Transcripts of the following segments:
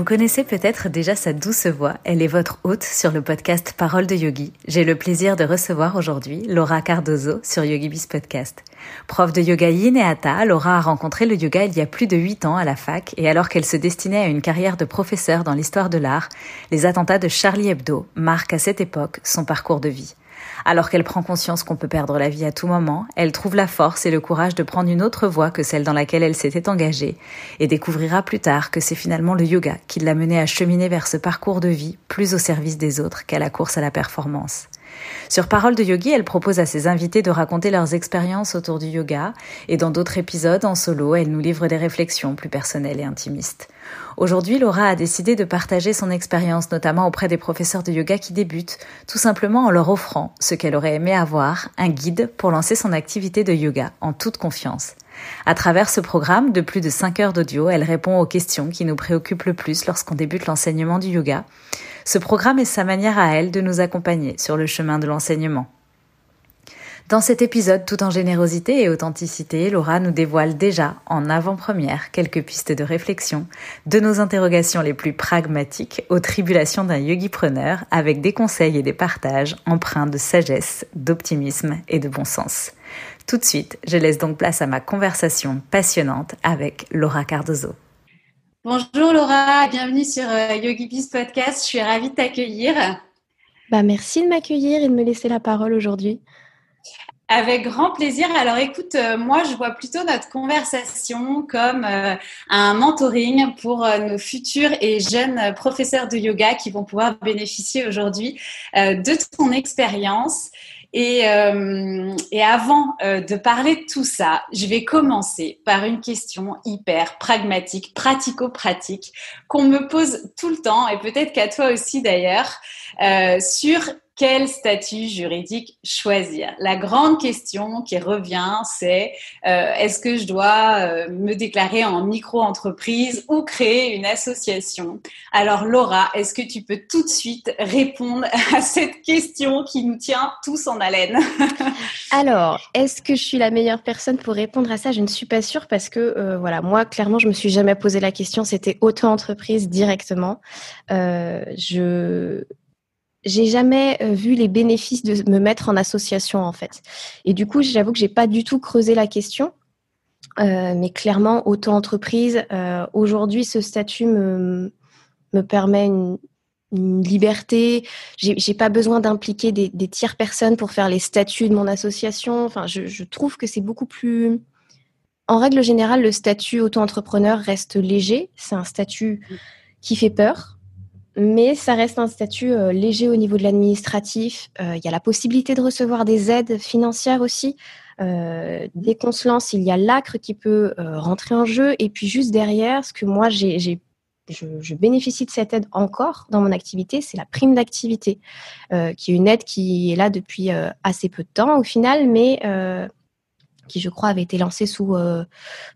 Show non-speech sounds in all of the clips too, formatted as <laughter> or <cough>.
Vous connaissez peut-être déjà sa douce voix, elle est votre hôte sur le podcast Parole de Yogi. J'ai le plaisir de recevoir aujourd'hui Laura Cardozo sur YogiBiz Podcast. Prof de yoga yin et hatha, Laura a rencontré le yoga il y a plus de 8 ans à la fac et alors qu'elle se destinait à une carrière de professeur dans l'histoire de l'art, les attentats de Charlie Hebdo marquent à cette époque son parcours de vie. Alors qu'elle prend conscience qu'on peut perdre la vie à tout moment, elle trouve la force et le courage de prendre une autre voie que celle dans laquelle elle s'était engagée et découvrira plus tard que c'est finalement le yoga qui l'a menée à cheminer vers ce parcours de vie plus au service des autres qu'à la course à la performance. Sur Parole de Yogi, elle propose à ses invités de raconter leurs expériences autour du yoga et dans d'autres épisodes en solo, elle nous livre des réflexions plus personnelles et intimistes. Aujourd'hui, Laura a décidé de partager son expérience, notamment auprès des professeurs de yoga qui débutent, tout simplement en leur offrant ce qu'elle aurait aimé avoir, un guide pour lancer son activité de yoga en toute confiance. À travers ce programme de plus de 5 heures d'audio, elle répond aux questions qui nous préoccupent le plus lorsqu'on débute l'enseignement du yoga. Ce programme est sa manière à elle de nous accompagner sur le chemin de l'enseignement. Dans cet épisode, tout en générosité et authenticité, Laura nous dévoile déjà, en avant-première, quelques pistes de réflexion de nos interrogations les plus pragmatiques aux tribulations d'un yogi-preneur avec des conseils et des partages empreints de sagesse, d'optimisme et de bon sens. Tout de suite, je laisse donc place à ma conversation passionnante avec Laura Cardozo. Bonjour Laura, bienvenue sur euh, YogiBiz Podcast. Je suis ravie de t'accueillir. Bah, merci de m'accueillir et de me laisser la parole aujourd'hui. Avec grand plaisir. Alors écoute, euh, moi je vois plutôt notre conversation comme euh, un mentoring pour euh, nos futurs et jeunes professeurs de yoga qui vont pouvoir bénéficier aujourd'hui de ton expérience. Et, et, avant de parler de tout ça, je vais commencer par une question hyper pragmatique, pratico-pratique, qu'on me pose tout le temps, et peut-être qu'à toi aussi d'ailleurs, sur quel statut juridique choisir La grande question qui revient, c'est euh, est-ce que je dois euh, me déclarer en micro-entreprise ou créer une association? Alors Laura, est-ce que tu peux tout de suite répondre à cette question qui nous tient tous en haleine? <laughs> Alors, est-ce que je suis la meilleure personne pour répondre à ça? Je ne suis pas sûre parce que euh, voilà, moi clairement, je me suis jamais posé la question. C'était auto-entreprise directement. je j'ai jamais euh, vu les bénéfices de me mettre en association en fait. Et du coup, j'avoue que j'ai pas du tout creusé la question. Euh, mais clairement, auto-entreprise, euh, aujourd'hui, ce statut me, me permet une, une liberté. J'ai pas besoin d'impliquer des, des tiers personnes pour faire les statuts de mon association. Enfin, je, je trouve que c'est beaucoup plus. En règle générale, le statut auto-entrepreneur reste léger. C'est un statut qui fait peur mais ça reste un statut euh, léger au niveau de l'administratif. Euh, il y a la possibilité de recevoir des aides financières aussi. Euh, dès qu'on se lance, il y a l'acre qui peut rentrer en jeu. Et puis juste derrière, ce que moi, j'ai, je, je, bénéficie de cette aide encore dans mon activité, c'est la prime d'activité, qui est une aide qui est là depuis assez peu de temps au final, mais qui je crois avait été lancé sous euh,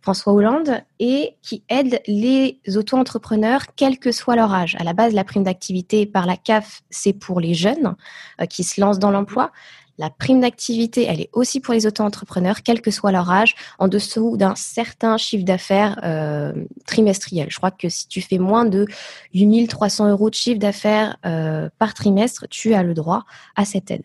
François Hollande et qui aide les auto-entrepreneurs quel que soit leur âge. À la base, la prime d'activité par la CAF, c'est pour les jeunes euh, qui se lancent dans l'emploi. La prime d'activité, elle est aussi pour les auto-entrepreneurs, quel que soit leur âge, en dessous d'un certain chiffre d'affaires euh, trimestriel. Je crois que si tu fais moins de 8300 euros de chiffre d'affaires par trimestre, tu as le droit à cette aide,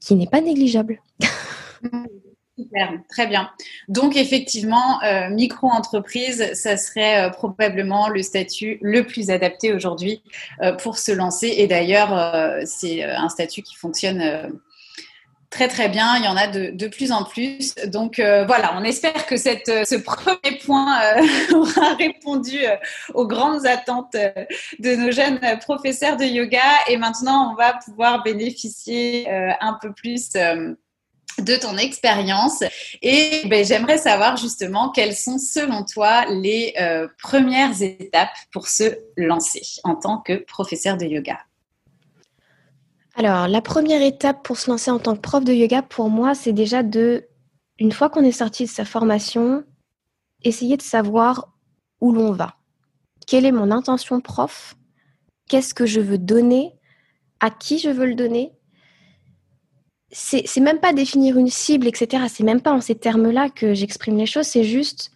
qui n'est pas négligeable. <laughs> Super, très bien. Donc effectivement, euh, micro-entreprise, ça serait euh, probablement le statut le plus adapté aujourd'hui euh, pour se lancer. Et d'ailleurs, c'est un statut qui fonctionne très très bien. Il y en a de, de plus en plus. Donc voilà, on espère que cette, ce premier point <laughs> aura répondu aux grandes attentes de nos jeunes professeurs de yoga. Et maintenant, on va pouvoir bénéficier un peu plus de ton expérience. Et ben, j'aimerais savoir justement quelles sont selon toi les euh, premières étapes pour se lancer en tant que professeur de yoga? Alors, la première étape pour se lancer en tant que prof de yoga, pour moi, c'est déjà de, une fois qu'on est sorti de sa formation, essayer de savoir où l'on va. Quelle est mon intention prof? Qu'est-ce que je veux donner? À qui je veux le donner? C'est même pas définir une cible, etc. C'est même pas en ces termes-là que j'exprime les choses. C'est juste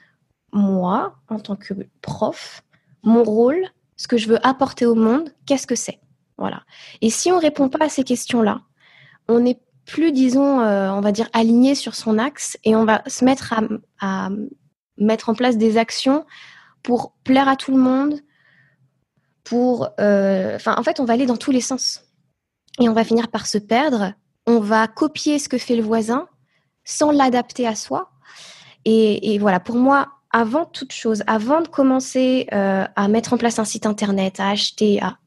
moi, en tant que prof, mon rôle, ce que je veux apporter au monde, qu'est-ce que c'est? Voilà. Et si on répond pas à ces questions-là, on n'est plus, disons, euh, on va dire, aligné sur son axe et on va se mettre à, mettre en place des actions pour plaire à tout le monde, pour... Euh, enfin, en fait, on va aller dans tous les sens. Et on va finir par se perdre on va copier ce que fait le voisin sans l'adapter à soi. Et, voilà, pour moi, avant toute chose, avant de commencer euh, à mettre en place un site internet, à acheter, à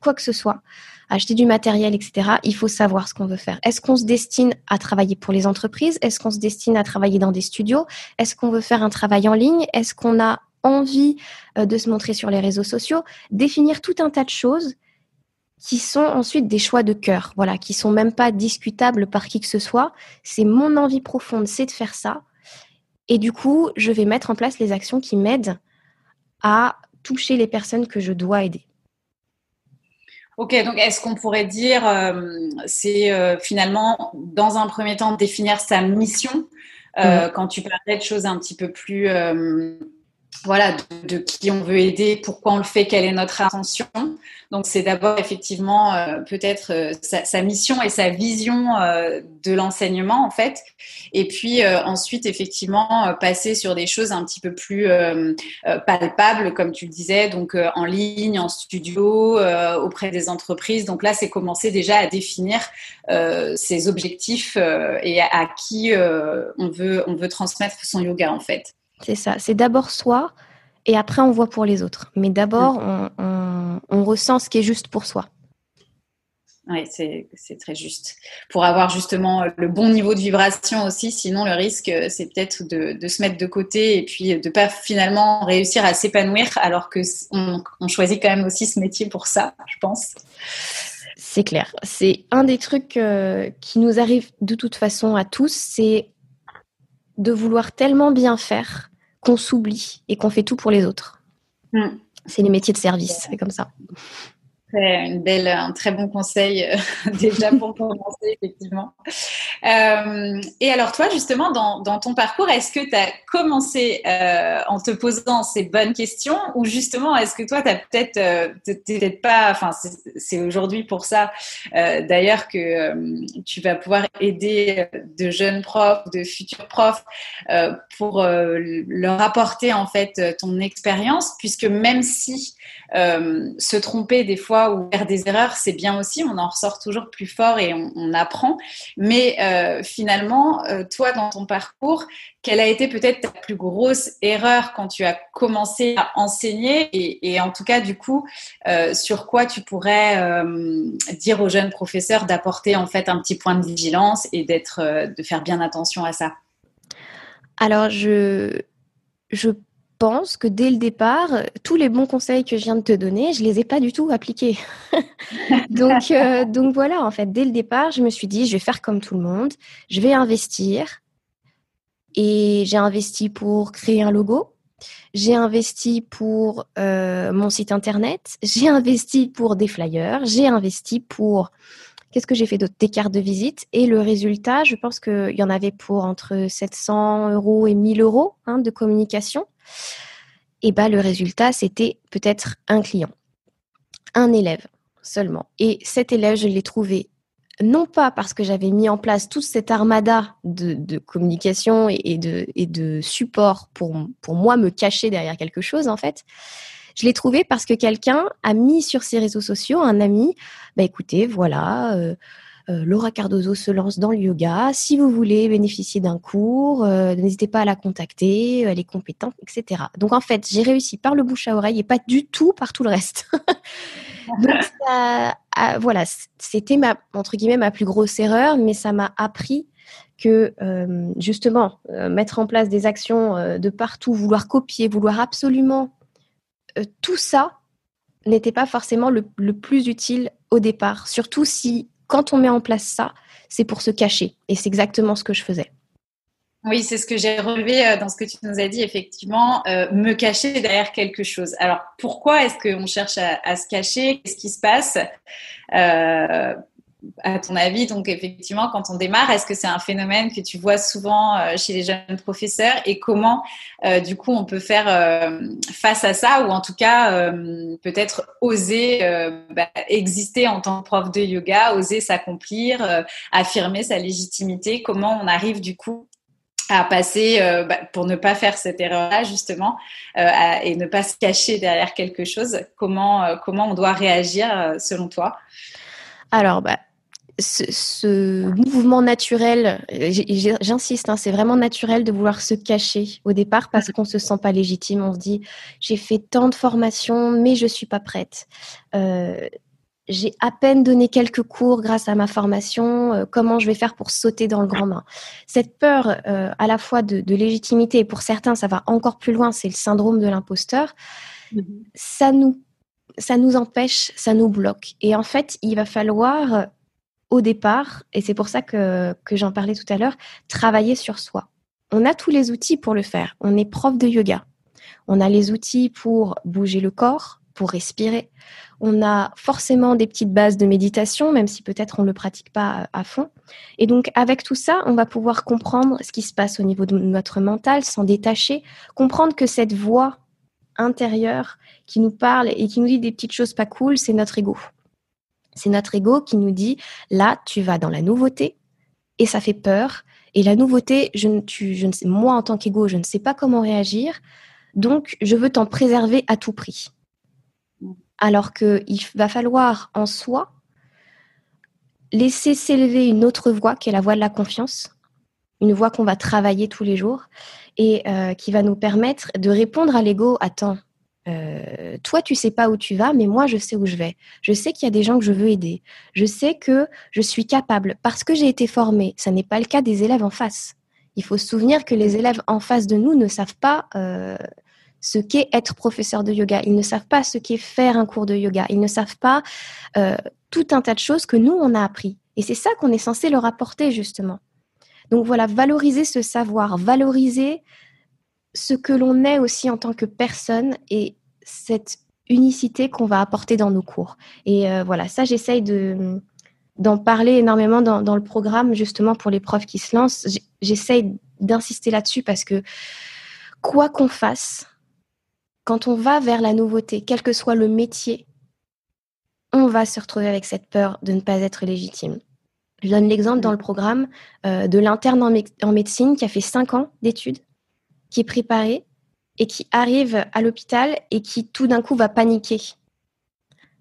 quoi que ce soit, à acheter du matériel, etc., il faut savoir ce qu'on veut faire. Est-ce qu'on se destine à travailler pour les entreprises? Est-ce qu'on se destine à travailler dans des studios? Est-ce qu'on veut faire un travail en ligne? Est-ce qu'on a envie euh, de se montrer sur les réseaux sociaux? Définir tout un tas de choses qui sont ensuite des choix de cœur, voilà, qui sont même pas discutables par qui que ce soit. C'est mon envie profonde, c'est de faire ça. Et du coup, je vais mettre en place les actions qui m'aident à toucher les personnes que je dois aider. Ok, donc est-ce qu'on pourrait dire, euh, c'est euh, finalement, dans un premier temps, définir sa mission euh, quand tu parlais de choses un petit peu plus voilà, de, qui on veut aider, pourquoi on le fait, quelle est notre intention. Donc c'est d'abord effectivement euh, peut-être euh, sa, mission et sa vision euh, de l'enseignement en fait, et puis ensuite effectivement passer sur des choses un petit peu plus palpables comme tu le disais, donc en ligne, en studio, auprès des entreprises. Donc là c'est commencer déjà à définir ses objectifs et à, à qui on veut on veut transmettre son yoga en fait. C'est ça. C'est d'abord soi et après on voit pour les autres. Mais d'abord, on, ressent ce qui est juste pour soi. Oui, c'est très juste. Pour avoir justement le bon niveau de vibration aussi, sinon le risque, c'est peut-être de, se mettre de côté et puis de pas finalement réussir à s'épanouir alors que on, choisit quand même aussi ce métier pour ça, je pense. C'est clair. C'est un des trucs euh, qui nous arrive de toute façon à tous, c'est de vouloir tellement bien faire qu'on s'oublie et qu'on fait tout pour les autres. Hmm. C'est les métiers de service, c'est comme ça. une belle, un très bon conseil euh, <laughs> déjà pour commencer, effectivement. Euh, et alors toi, justement, dans, ton parcours, est-ce que tu as commencé euh, en te posant ces bonnes questions ou justement, est-ce que toi, tu peut-être euh, peut-être pas, enfin, c'est aujourd'hui pour ça d'ailleurs que tu vas pouvoir aider de jeunes profs, de futurs profs pour leur apporter en fait ton expérience, puisque même si se tromper des fois ou faire des erreurs, c'est bien aussi, on en ressort toujours plus fort et on, on apprend, mais euh, finalement, euh, toi, dans ton parcours, quelle a été peut-être ta plus grosse erreur quand tu as commencé à enseigner et, en tout cas, du coup, euh, sur quoi tu pourrais dire aux jeunes professeurs d'apporter en fait un petit point de vigilance et d'être, de faire bien attention à ça? Alors, je, je pense que dès le départ, tous les bons conseils que je viens de te donner, je les ai pas du tout appliqués. <laughs> donc, euh, donc voilà, en fait, dès le départ, je me suis dit, je vais faire comme tout le monde, je vais investir. Et j'ai investi pour créer un logo, j'ai investi pour euh, mon site internet, j'ai investi pour des flyers, j'ai investi pour Qu'est-ce que j'ai fait d'autre? Des cartes de visite. Et le résultat, je pense qu'il y en avait pour entre 700 euros et 1000 euros hein, de communication. Et bah, le résultat, c'était peut-être un client, un élève seulement. Et cet élève, je l'ai trouvé non pas parce que j'avais mis en place toute cette armada de, communication et, de, support pour, pour moi me cacher derrière quelque chose, en fait, je l'ai trouvé parce que quelqu'un a mis sur ses réseaux sociaux, un ami, bah écoutez, voilà, euh, euh, Laura Cardozo se lance dans le yoga. Si vous voulez bénéficier d'un cours, euh, n'hésitez pas à la contacter, elle est compétente, etc. Donc en fait, j'ai réussi par le bouche à oreille et pas du tout par tout le reste. <laughs> Donc voilà, c'était ma entre guillemets ma plus grosse erreur, mais ça m'a appris que justement mettre en place des actions de partout, vouloir copier, vouloir absolument tout ça n'était pas forcément le, plus utile au départ. Surtout si, quand on met en place ça, c'est pour se cacher. Et c'est exactement ce que je faisais. Oui, c'est ce que j'ai relevé euh, dans ce que tu nous as dit, effectivement, euh, me cacher derrière quelque chose. Alors, pourquoi est-ce qu'on cherche à, se cacher? Qu'est-ce qui se passe? Euh, à ton avis, donc effectivement, quand on démarre, est-ce que c'est un phénomène que tu vois souvent euh, chez les jeunes professeurs et comment, euh, du coup, on peut faire euh, face à ça ou en tout cas, peut-être oser bah, exister en tant que prof de yoga, oser s'accomplir, affirmer sa légitimité? Comment on arrive, du coup, à passer, bah, pour ne pas faire cette erreur-là, justement, et ne pas se cacher derrière quelque chose Comment, comment on doit réagir, selon toi? Alors, bah, ce, mouvement naturel, j'insiste, hein, c'est vraiment naturel de vouloir se cacher au départ parce qu'on se sent pas légitime. On se dit, j'ai fait tant de formations, mais je suis pas prête. Euh, j'ai à peine donné quelques cours grâce à ma formation. Euh, comment je vais faire pour sauter dans le grand bain Cette peur, euh, à la fois de, légitimité, et pour certains, ça va encore plus loin, c'est le syndrome de l'imposteur. Mm-hmm. Ça nous ça nous empêche, ça nous bloque. Et en fait, il va falloir au départ, et c'est pour ça que, j'en parlais tout à l'heure, travailler sur soi. On a tous les outils pour le faire. On est prof de yoga. On a les outils pour bouger le corps, pour respirer. On a forcément des petites bases de méditation, même si peut-être on ne le pratique pas à fond. Et donc, avec tout ça, on va pouvoir comprendre ce qui se passe au niveau de notre mental, s'en détacher, comprendre que cette voix intérieure qui nous parle et qui nous dit des petites choses pas cool, c'est notre ego. C'est notre ego qui nous dit là, tu vas dans la nouveauté et ça fait peur. Et la nouveauté, je sais, moi en tant qu'ego, je ne sais pas comment réagir. Donc, je veux t'en préserver à tout prix. Alors qu'il va falloir en soi laisser s'élever une autre voix qui est la voix de la confiance, une voix qu'on va travailler tous les jours et euh, qui va nous permettre de répondre à l'ego. Attends, euh, toi, tu sais pas où tu vas, mais moi, je sais où je vais. Je sais qu'il y a des gens que je veux aider. Je sais que je suis capable parce que j'ai été formée. Ça n'est pas le cas des élèves en face. Il faut se souvenir que les élèves en face de nous ne savent pas euh, ce qu'est être professeur de yoga. Ils ne savent pas ce qu'est faire un cours de yoga. Ils ne savent pas euh, tout un tas de choses que nous, on a appris. Et c'est ça qu'on est censé leur apporter, justement. Donc voilà, valoriser ce savoir, valoriser ce que l'on est aussi en tant que personne et cette unicité qu'on va apporter dans nos cours. Et euh, voilà, ça, j'essaye de d'en parler énormément dans, le programme, justement pour les profs qui se lancent. J'essaye d'insister là-dessus parce que quoi qu'on fasse, quand on va vers la nouveauté, quel que soit le métier, on va se retrouver avec cette peur de ne pas être légitime. Je donne l'exemple dans le programme euh, de l'interne en, en, médecine qui a fait cinq ans d'études qui est préparé et qui arrive à l'hôpital et qui tout d'un coup va paniquer.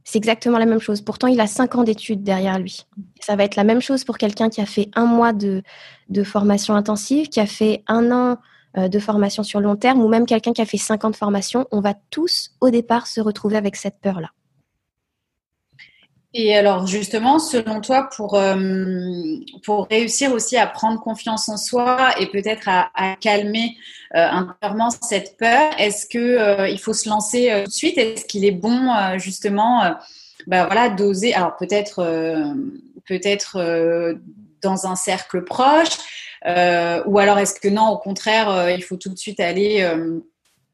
C'est exactement la même chose. Pourtant, il a cinq ans d'études derrière lui. Ça va être la même chose pour quelqu'un qui a fait un mois de, de, formation intensive, qui a fait un an euh, de formation sur long terme, ou même quelqu'un qui a fait cinq ans de formation. On va tous, au départ, se retrouver avec cette peur-là. Et alors justement, selon toi, pour, euh, pour réussir aussi à prendre confiance en soi et peut-être à, calmer euh, intérieurement cette peur, est-ce que euh, il faut se lancer tout de suite? Est-ce qu'il est bon justement, bah voilà, d'oser Alors peut-être, peut-être dans un cercle proche, ou alors est-ce que non, au contraire, il faut tout de suite aller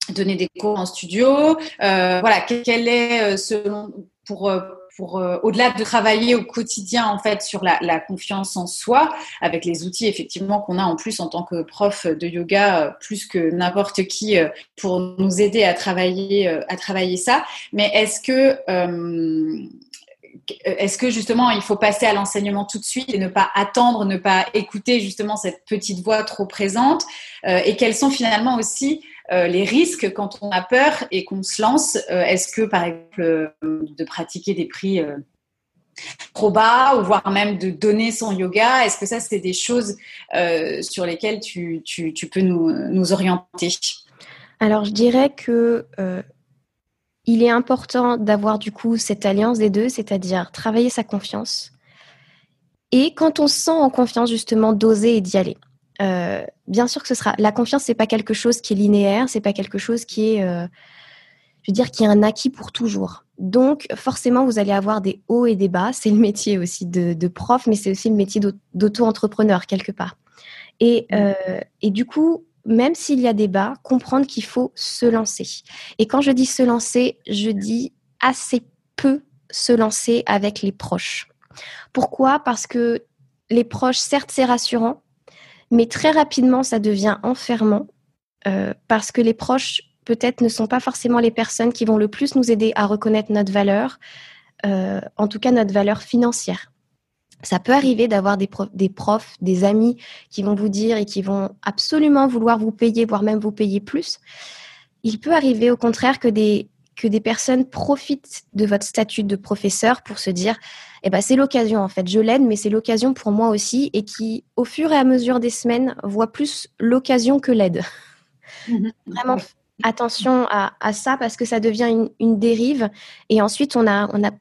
donner des cours en studio Voilà, quel est selon pour pour euh, au-delà de travailler au quotidien en fait sur la, confiance en soi avec les outils effectivement qu'on a en plus en tant que prof de yoga euh, plus que n'importe qui euh, pour nous aider à travailler à travailler ça. Mais est-ce que est-ce que justement il faut passer à l'enseignement tout de suite et ne pas attendre, ne pas écouter justement cette petite voix trop présente Et quels sont finalement aussi euh, les risques quand on a peur et qu'on se lance euh, Est-ce que, par exemple, euh, de pratiquer des prix trop bas ou voire même de donner son yoga Est-ce que ça, c'est des choses sur lesquelles tu, peux nous, orienter? Alors, je dirais que il est important d'avoir du coup cette alliance des deux, c'est-à-dire travailler sa confiance Et quand on se sent en confiance, justement, d'oser et d'y aller. Euh, bien sûr que ce sera. La confiance, c'est pas quelque chose qui est linéaire, c'est pas quelque chose qui est, euh, je veux dire, qui est un acquis pour toujours. Donc, forcément, vous allez avoir des hauts et des bas. C'est le métier aussi de, prof, mais c'est aussi le métier d'auto-entrepreneur quelque part. Et, mmh. euh, et du coup, même s'il y a des bas, comprendre qu'il faut se lancer. Et quand je dis se lancer, je dis assez peu se lancer avec les proches. Pourquoi? Parce que les proches, certes, c'est rassurant, mais très rapidement, ça devient enfermant euh, parce que les proches, peut-être, ne sont pas forcément les personnes qui vont le plus nous aider à reconnaître notre valeur, euh, en tout cas notre valeur financière. Ça peut arriver d'avoir des, des, profs, des amis qui vont vous dire et qui vont absolument vouloir vous payer, voire même vous payer plus. Il peut arriver au contraire que des, que des personnes profitent de votre statut de professeur pour se dire eh ben, c'est l'occasion en fait, je l'aide, mais c'est l'occasion pour moi aussi, et qui, au fur et à mesure des semaines, voit plus l'occasion que l'aide. Mhm. Vraiment, attention à, ça parce que ça devient une, dérive, et ensuite on a, on a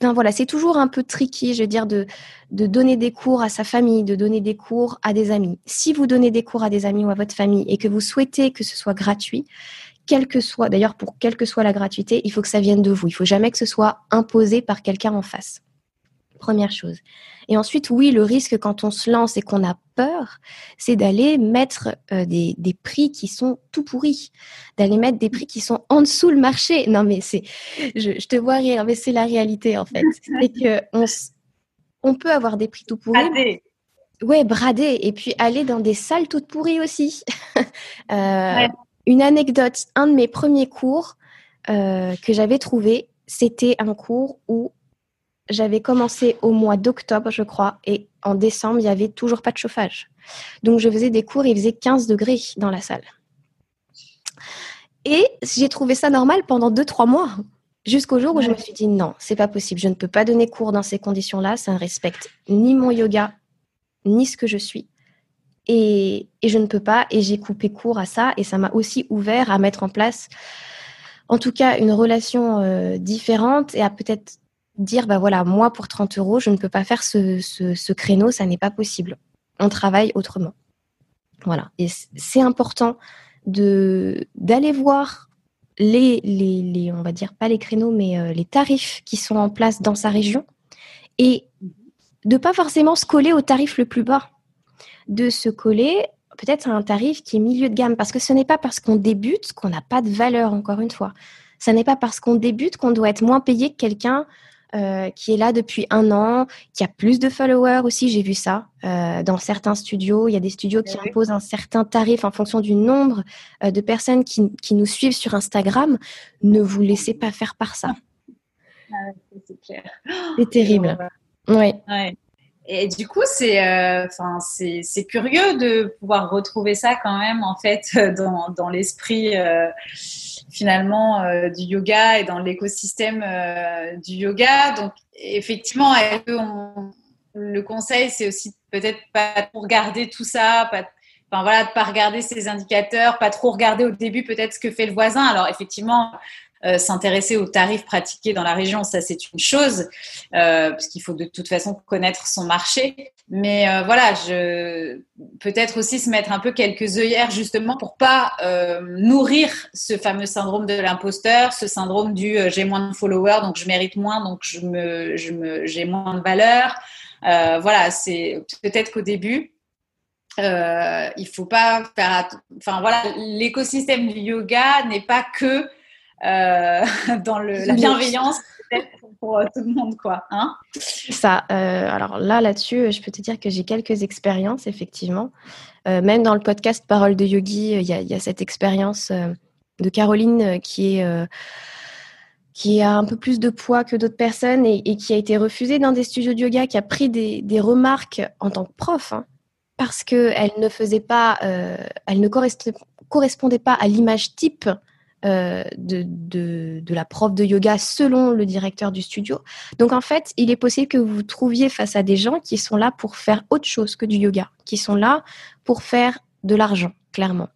Enfin, voilà, c'est toujours un peu tricky, je veux dire, de, de donner des cours à sa famille, de donner des cours à des amis. Si vous donnez des cours à des amis ou à votre famille et que vous souhaitez que ce soit gratuit, quelle que soit, d'ailleurs pour quelle que soit la gratuité, il faut que ça vienne de vous. Il faut jamais que ce soit imposé par quelqu'un en face. Première chose. Et ensuite, oui, le risque quand on se lance et qu'on a peur, c'est d'aller mettre euh, des, prix qui sont tout pourris, d'aller mettre des prix qui sont en dessous le marché. Non, mais c'est, je, te vois rire, mais c'est la réalité en fait. C'est que on, on peut avoir des prix tout pourris. Bradé. Ouais, brader et puis aller dans des salles toutes pourries aussi. <laughs> euh, une anecdote, un de mes premiers cours euh, que j'avais trouvé, c'était un cours où j'avais commencé au mois d'octobre, je crois, et en décembre, il n'y avait toujours pas de chauffage. Donc, je faisais des cours, il faisait 15 degrés dans la salle. Et j'ai trouvé ça normal pendant 2-3 mois, jusqu'au jour où je me suis dit non, c'est pas possible, je ne peux pas donner cours dans ces conditions-là, ça ne respecte ni mon yoga, ni ce que je suis. Et, je ne peux pas, et j'ai coupé court à ça, et ça m'a aussi ouvert à mettre en place, en tout cas, une relation euh, différente et à peut-être dire, bah voilà, moi pour 30 euros, je ne peux pas faire ce, créneau, ça n'est pas possible. On travaille autrement. Voilà. Et c'est important de d'aller voir les, les, les, on va dire pas les créneaux, mais euh, les tarifs qui sont en place dans sa région et de pas forcément se coller au tarif le plus bas de se coller peut-être à un tarif qui est milieu de gamme, parce que ce n'est pas parce qu'on débute qu'on n'a pas de valeur, encore une fois. Ce n'est pas parce qu'on débute qu'on doit être moins payé que quelqu'un euh, qui est là depuis un an, qui a plus de followers aussi, j'ai vu ça euh, dans certains studios. Il y a des studios qui imposent un certain tarif en fonction du nombre euh, de personnes qui, nous suivent sur Instagram. Ne vous laissez pas faire par ça. Ah c'est terrible. Oui. Et du coup, c'est, euh, enfin, c'est, curieux de pouvoir retrouver ça quand même en fait <laughs> dans, dans l'esprit euh, finalement euh, du yoga et dans l'écosystème du yoga. Donc, effectivement, le conseil, c'est aussi peut-être pas trop regarder tout ça, pas, enfin voilà, pas regarder ces indicateurs, pas trop regarder au début peut-être ce que fait le voisin. Alors effectivement, euh, s'intéresser aux tarifs pratiqués dans la région, ça c'est une chose, euh, parce qu'il faut de toute façon connaître son marché. Mais euh, voilà, je peut-être aussi se mettre un peu quelques œillères justement pour pas nourrir ce fameux syndrome de l'imposteur, ce syndrome du j'ai moins de followers donc je mérite moins donc je me j'ai moins de valeur. voilà, c'est peut-être qu'au début. Euh, il faut pas faire. Enfin voilà, l'écosystème du yoga n'est pas que euh, <laughs> dans le, la bienveillance pour euh, tout le monde, quoi. Hein ça. Euh, alors là, là-dessus, je peux te dire que j'ai quelques expériences, effectivement. même dans le podcast Parole de Yogi, il y, a cette expérience de Caroline qui est qui a un peu plus de poids que d'autres personnes et, qui a été refusée dans des studios de yoga, qui a pris des, des remarques en tant que prof, hein, parce qu'elle ne faisait pas, elle ne correspondait pas à l'image type euh, de, de, la prof de yoga selon le directeur du studio. Donc en fait, il est possible que vous vous trouviez face à des gens qui sont là pour faire autre chose que du yoga, qui sont là pour faire de l'argent, clairement.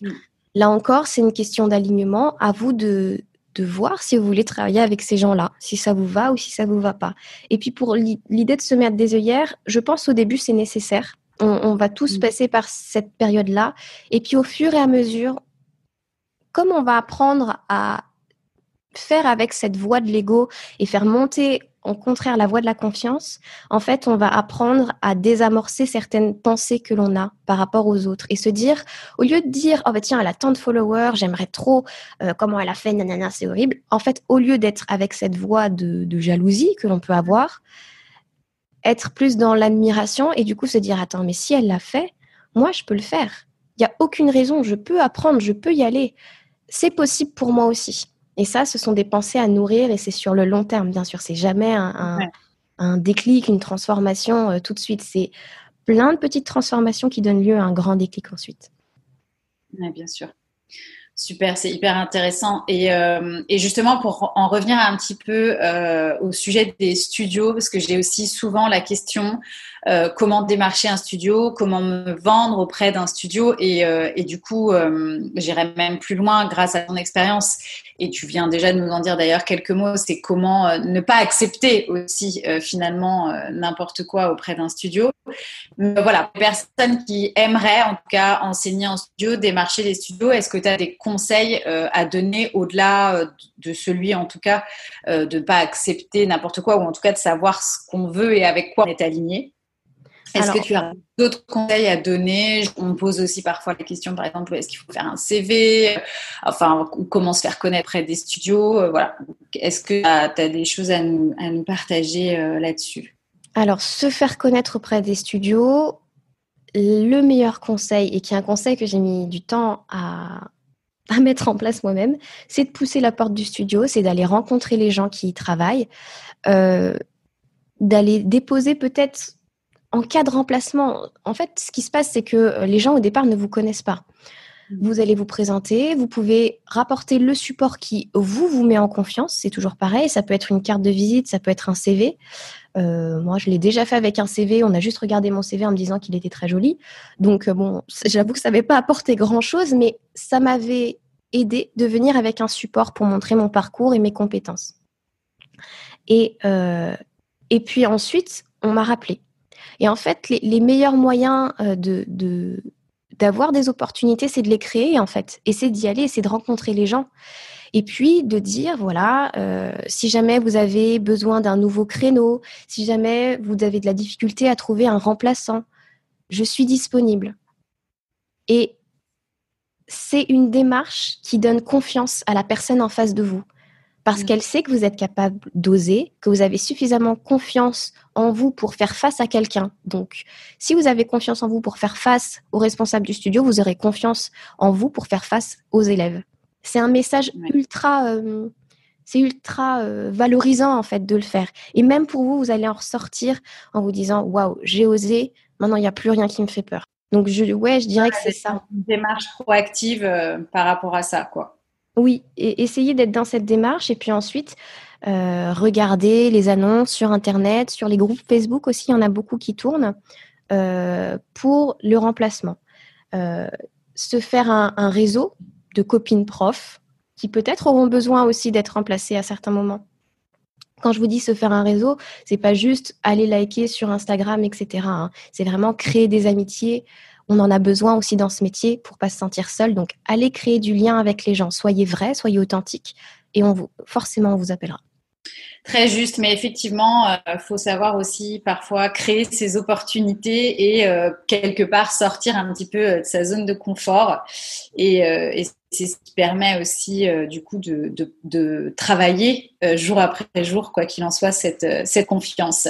Mm. Là encore, c'est une question d'alignement. À vous de, de voir si vous voulez travailler avec ces gens-là, si ça vous va ou si ça vous va pas. Et puis pour l'idée de se mettre des œillères, je pense au début c'est nécessaire. On, va tous mmh. passer par cette période-là. Et puis au fur et à mesure, comme on va apprendre à faire avec cette voix de l'ego et faire monter au contraire la voie de la confiance, en fait, on va apprendre à désamorcer certaines pensées que l'on a par rapport aux autres et se dire, au lieu de dire, oh bah tiens, elle a tant de followers, j'aimerais trop euh, comment elle a fait, nanana, c'est horrible. En fait, au lieu d'être avec cette voix de, jalousie que l'on peut avoir, être plus dans l'admiration et du coup se dire, attends, mais si elle l'a fait, moi, je peux le faire. Il n'y a aucune raison, je peux apprendre, je peux y aller. C'est possible pour moi aussi. Et ça, ce sont des pensées à nourrir et c'est sur le long terme, bien sûr. C'est jamais un, déclic, une transformation euh, tout de suite. C'est plein de petites transformations qui donnent lieu à un grand déclic ensuite. Oui, bien sûr. Super, c'est hyper intéressant. Et, euh, justement, pour en revenir un petit peu euh, au sujet des studios, parce que j'ai aussi souvent la question euh, comment démarcher un studio, comment me vendre auprès d'un studio. Et, et, du coup, j'irai même plus loin grâce à ton expérience. Et tu viens déjà de nous en dire d'ailleurs quelques mots. C'est comment ne pas accepter aussi finalement n'importe quoi auprès d'un studio. Voilà, personne qui aimerait en tout cas enseigner en studio, démarcher les studios, est-ce que tu as des conseils à donner au-delà de celui en tout cas de ne pas accepter n'importe quoi ou en tout cas de savoir ce qu'on veut et avec quoi on est aligné. Est-ce que tu as d'autres conseils à donner? On me pose aussi parfois la question, par exemple, est-ce qu'il faut faire un CV Enfin, comment se faire connaître près des studios? Euh, Voilà. Est-ce que tu as, des choses à nous, partager euh, là-dessus? Alors, se faire connaître auprès des studios, le meilleur conseil, et qui est un conseil que j'ai mis du temps à, mettre en place moi-même, c'est de pousser la porte du studio, c'est d'aller rencontrer les gens qui y travaillent, euh, d'aller déposer peut-être en cas de remplacement, en fait, ce qui se passe, c'est que euh, les gens au départ ne vous connaissent pas. Mmh. Vous allez vous présenter, vous pouvez rapporter le support qui vous vous met en confiance. C'est toujours pareil. Ça peut être une carte de visite, ça peut être un CV. Euh, moi, je l'ai déjà fait avec un CV. On a juste regardé mon CV en me disant qu'il était très joli. Donc, euh, bon, j'avoue que ça n'avait pas apporté grand-chose, mais ça m'avait aidé de venir avec un support pour montrer mon parcours et mes compétences. Et, et puis ensuite, on m'a rappelé. Et en fait, les, meilleurs moyens euh, de, d'avoir des opportunités, c'est de les créer en fait, et c'est d'y aller, c'est de rencontrer les gens. Et puis de dire, voilà, euh, si jamais vous avez besoin d'un nouveau créneau, si jamais vous avez de la difficulté à trouver un remplaçant, je suis disponible. Et c'est une démarche qui donne confiance à la personne en face de vous parce mm. qu'elle sait que vous êtes capable d'oser, que vous avez suffisamment confiance en vous pour faire face à quelqu'un. Donc, si vous avez confiance en vous pour faire face aux responsables du studio, vous aurez confiance en vous pour faire face aux élèves. C'est un message ultra, euh, c'est ultra euh, valorisant en fait de le faire. Et même pour vous, vous allez en ressortir en vous disant waouh, j'ai osé. Maintenant, il n'y a plus rien qui me fait peur. Donc, je, ouais, je dirais que c'est ça. Une démarche proactive euh, par rapport à ça, quoi. Oui, et essayez d'être dans cette démarche et puis ensuite euh, regardez les annonces sur Internet, sur les groupes Facebook aussi, il y en a beaucoup qui tournent euh, pour le remplacement. Euh, se faire un, réseau de copines profs qui peut-être auront besoin aussi d'être remplacées à certains moments. Quand je vous dis se faire un réseau, c'est pas juste aller liker sur Instagram, etc. Hein. C'est vraiment créer des amitiés, on en a besoin aussi dans ce métier pour pas se sentir seul. Donc, allez créer du lien avec les gens. Soyez vrai, soyez authentique et on vous, forcément, on vous appellera. Très juste, mais effectivement, il euh, faut savoir aussi parfois créer ses opportunités et euh, quelque part sortir un petit peu euh, de sa zone de confort. Et, c'est ce qui permet aussi du coup de, travailler jour après jour, quoi qu'il en soit, cette, cette confiance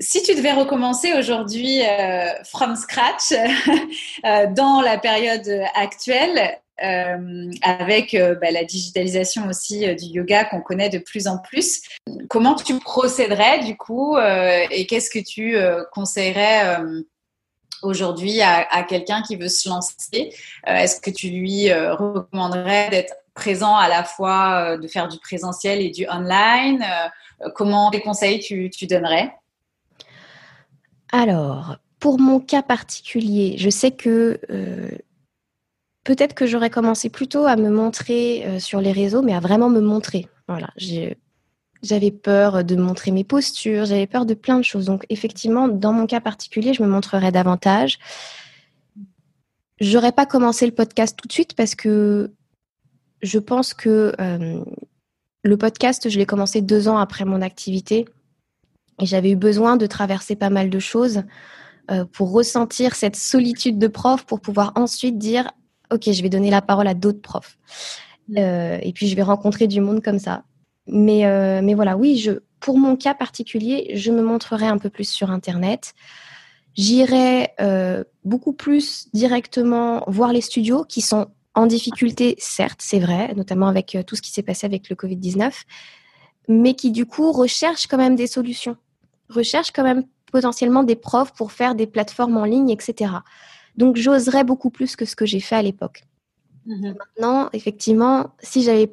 si tu devais recommencer aujourd'hui euh, from scratch <laughs> euh, dans la période actuelle, euh, avec bah, la digitalisation aussi du yoga qu'on connaît de plus en plus, comment tu procéderais du coup et qu'est-ce que tu conseillerais aujourd'hui à, quelqu'un qui veut se lancer Est-ce que tu lui recommanderais d'être présent à la fois, de faire du présentiel et du online Comment des conseils tu donnerais? Alors, pour mon cas particulier, je sais que euh, peut-être que j'aurais commencé plutôt à me montrer sur les réseaux, mais à vraiment me montrer. Voilà, j'avais peur de montrer mes postures, j'avais peur de plein de choses. Donc effectivement, dans mon cas particulier, je me montrerai davantage. J'aurais pas commencé le podcast tout de suite parce que je pense que euh, le podcast, je l'ai commencé deux ans après mon activité et j'avais eu besoin de traverser pas mal de choses euh, pour ressentir cette solitude de prof pour pouvoir ensuite dire ok, je vais donner la parole à d'autres profs. Euh, et puis je vais rencontrer du monde comme ça. Mais, mais voilà, oui, je, pour mon cas particulier, je me montrerai un peu plus sur Internet. J'irai euh, beaucoup plus directement voir les studios qui sont en difficulté, certes, c'est vrai, notamment avec euh, tout ce qui s'est passé avec le Covid-19, mais qui du coup recherchent quand même des solutions, recherchent quand même potentiellement des profs pour faire des plateformes en ligne, etc. Donc j'oserais beaucoup plus que ce que j'ai fait à l'époque. Mmh Maintenant, effectivement, si j'avais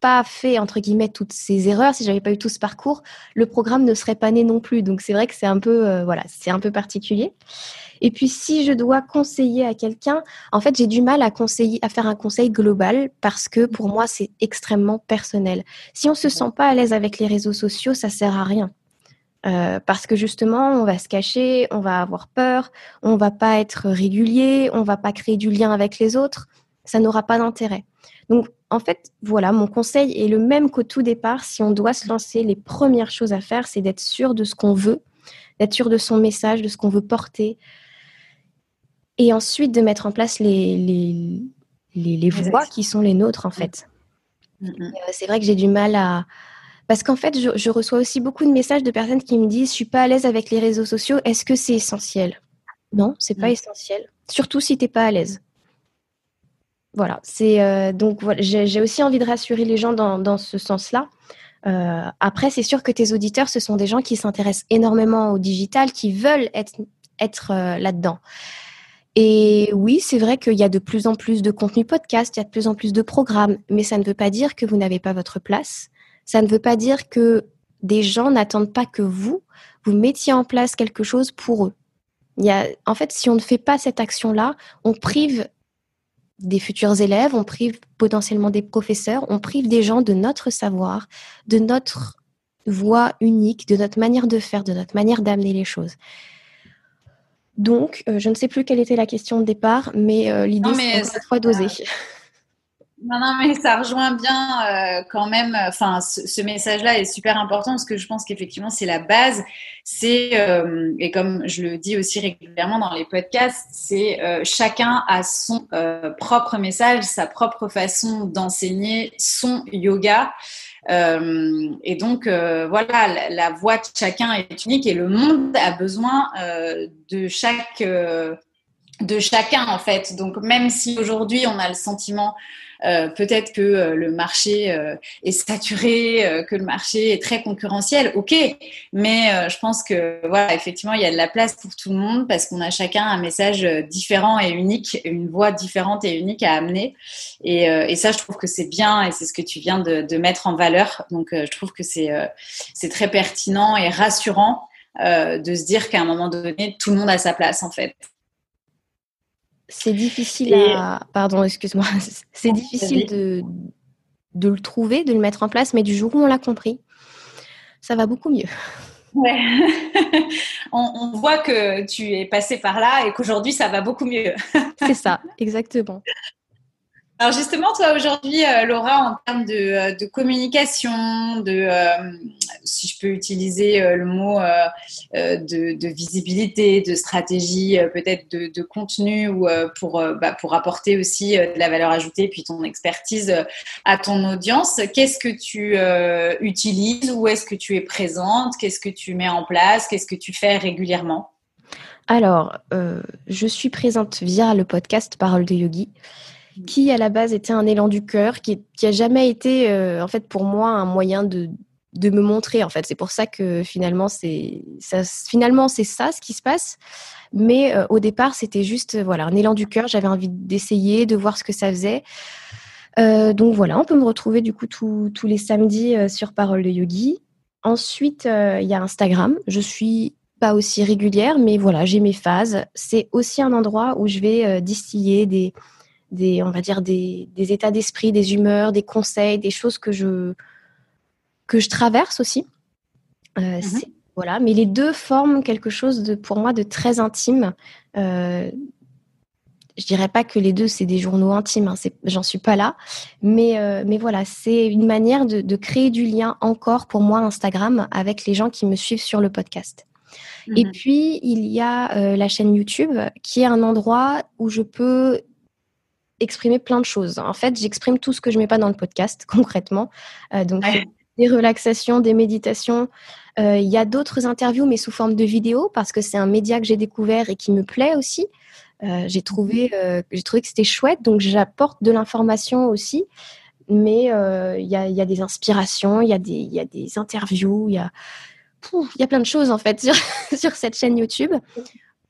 pas fait entre guillemets toutes ces erreurs, si j'avais pas eu tout ce parcours, le programme ne serait pas né non plus. Donc c'est vrai que c'est un peu euh, voilà, c'est un peu particulier. Et puis si je dois conseiller à quelqu'un, en fait, j'ai du mal à conseiller à faire un conseil global parce que pour moi, c'est extrêmement personnel. Si on se sent pas à l'aise avec les réseaux sociaux, ça sert à rien. Euh, parce que justement, on va se cacher, on va avoir peur, on va pas être régulier, on va pas créer du lien avec les autres, ça n'aura pas d'intérêt. Donc, en fait, voilà, mon conseil est le même qu'au tout départ. Si on doit se lancer, les premières choses à faire, c'est d'être sûr de ce qu'on veut, d'être sûr de son message, de ce qu'on veut porter, et ensuite de mettre en place les, les, les, voies qui sont les nôtres, en fait. Mm, mm. Euh, c'est vrai que j'ai du mal à... Parce qu'en fait, je, reçois aussi beaucoup de messages de personnes qui me disent, je suis pas à l'aise avec les réseaux sociaux, est-ce que c'est essentiel? Non, c'est pas mm. essentiel. Surtout si tu n'es pas à l'aise. Voilà, c'est euh, donc voilà, j'ai aussi envie de rassurer les gens dans, dans ce sens-là. Euh, après, c'est sûr que tes auditeurs, ce sont des gens qui s'intéressent énormément au digital, qui veulent être, être euh, là-dedans. Et oui, c'est vrai qu'il y a de plus en plus de contenu podcast, il y a de plus en plus de programmes, mais ça ne veut pas dire que vous n'avez pas votre place. Ça ne veut pas dire que des gens n'attendent pas que vous, vous mettiez en place quelque chose pour eux. Il y a, en fait, si on ne fait pas cette action-là, on prive des futurs élèves, on prive potentiellement des professeurs, on prive des gens de notre savoir, de notre voix unique, de notre manière de faire, de notre manière d'amener les choses. Donc, euh, je ne sais plus quelle était la question de départ, mais euh, l'idée c'est cette fois d'oser. Non, non, mais ça rejoint bien euh, quand même. Enfin, ce, message-là est super important parce que je pense qu'effectivement, c'est la base. C'est, euh, et comme je le dis aussi régulièrement dans les podcasts, c'est euh, chacun a son propre message, sa propre façon d'enseigner son yoga. et donc, voilà, la, la, voix de chacun est unique et le monde a besoin de chaque de chacun en fait. Donc même si aujourd'hui on a le sentiment euh, peut-être que euh, le marché euh, est saturé, que le marché est très concurrentiel, ok. Mais je pense que voilà, effectivement, il y a de la place pour tout le monde parce qu'on a chacun un message différent et unique, une voix différente et unique à amener. Et, et ça, je trouve que c'est bien et c'est ce que tu viens de, de, mettre en valeur. Donc, je trouve que c'est c'est très pertinent et rassurant de se dire qu'à un moment donné, tout le monde a sa place en fait. C'est difficile à. Pardon, excuse-moi. <laughs> C'est difficile de, de le trouver, de le mettre en place, mais du jour où on l'a compris, ça va beaucoup mieux. Ouais. <laughs> on, voit que tu es passé par là et qu'aujourd'hui ça va beaucoup mieux. C'est ça, exactement. Alors justement, toi aujourd'hui, euh, Laura, en termes de, euh, communication, de, euh, si je peux utiliser le mot de, visibilité, de stratégie, peut-être de, contenu ou pour, bah, pour apporter aussi de la valeur ajoutée, puis ton expertise à ton audience, qu'est-ce que tu utilises Où est-ce que tu es présente? Qu'est-ce que tu mets en place? Qu'est-ce que tu fais régulièrement? Alors, je suis présente via le podcast Parole de Yogi qui à la base était un élan du cœur, qui, qui a jamais été euh, en fait pour moi un moyen de, de me montrer. En fait, c'est pour ça que finalement c'est ça, finalement c'est ça ce qui se passe. Mais euh, au départ, c'était juste voilà un élan du cœur. J'avais envie d'essayer, de voir ce que ça faisait. Euh, donc voilà, on peut me retrouver du coup tous les samedis sur Parole de Yogi. Ensuite, il y a Instagram. Je suis pas aussi régulière, mais voilà, j'ai mes phases. C'est aussi un endroit où je vais distiller des, des, on va dire des, états d'esprit, des humeurs, des conseils, des choses que je que je traverse aussi. Euh, mhm. Voilà, mais les deux forment quelque chose de, pour moi, de très intime. Euh, je dirais pas que les deux c'est des journaux intimes, hein, j'en suis pas là, mais euh, mais voilà, c'est une manière de, créer du lien encore pour moi Instagram avec les gens qui me suivent sur le podcast. Et mhm. puis il y a euh, la chaîne YouTube qui est un endroit où je peux exprimer plein de choses. En fait, j'exprime tout ce que je mets pas dans le podcast <laughs> concrètement. Euh, donc des relaxations, des méditations. Il y a d'autres interviews, mais sous forme de vidéo, parce que c'est un média que j'ai découvert et qui me plaît aussi. Euh, j'ai trouvé, euh, j'ai trouvé que c'était chouette, donc j'apporte de l'information aussi. Mais euh, il y, a, des inspirations, il y, a des interviews, il y a, y a plein de choses en fait <laughs> sur, cette chaîne YouTube.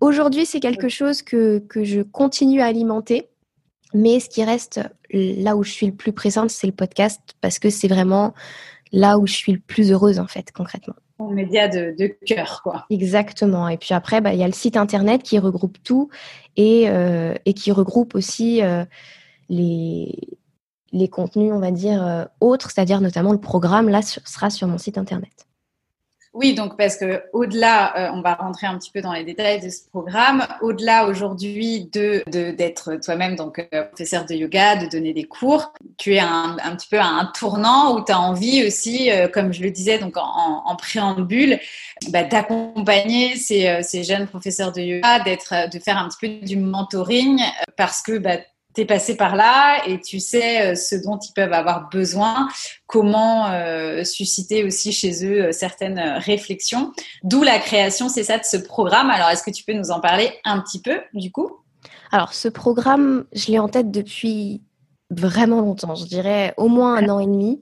Aujourd'hui, c'est quelque chose que, que je continue à alimenter. Mais ce qui reste là où je suis le plus présente, c'est le podcast parce que c'est vraiment là où je suis le plus heureuse en fait, concrètement média de, de cœur, quoi. Exactement. Et puis après, bah, il y a le site internet qui regroupe tout et, euh, et qui regroupe aussi euh, les, les contenus, on va dire, euh, autres, c'est-à-dire notamment le programme, là, sera sur mon site internet. Oui, donc parce que au-delà, euh, on va rentrer un petit peu dans les détails de ce programme. Au-delà aujourd'hui de d'être toi-même donc euh, professeur de yoga, de donner des cours, tu es un, un petit peu à un tournant où tu as envie aussi, euh, comme je le disais donc en, en préambule, bah, d'accompagner ces, ces jeunes professeurs de yoga, d'être, de faire un petit peu du mentoring parce que bah, tu es passé par là et tu sais euh, ce dont ils peuvent avoir besoin, comment euh, susciter aussi chez eux euh, certaines réflexions. D'où la création, c'est ça, de ce programme. Alors, est-ce que tu peux nous en parler un petit peu, du coup? Alors, ce programme, je l'ai en tête depuis vraiment longtemps, je dirais au moins un an et demi.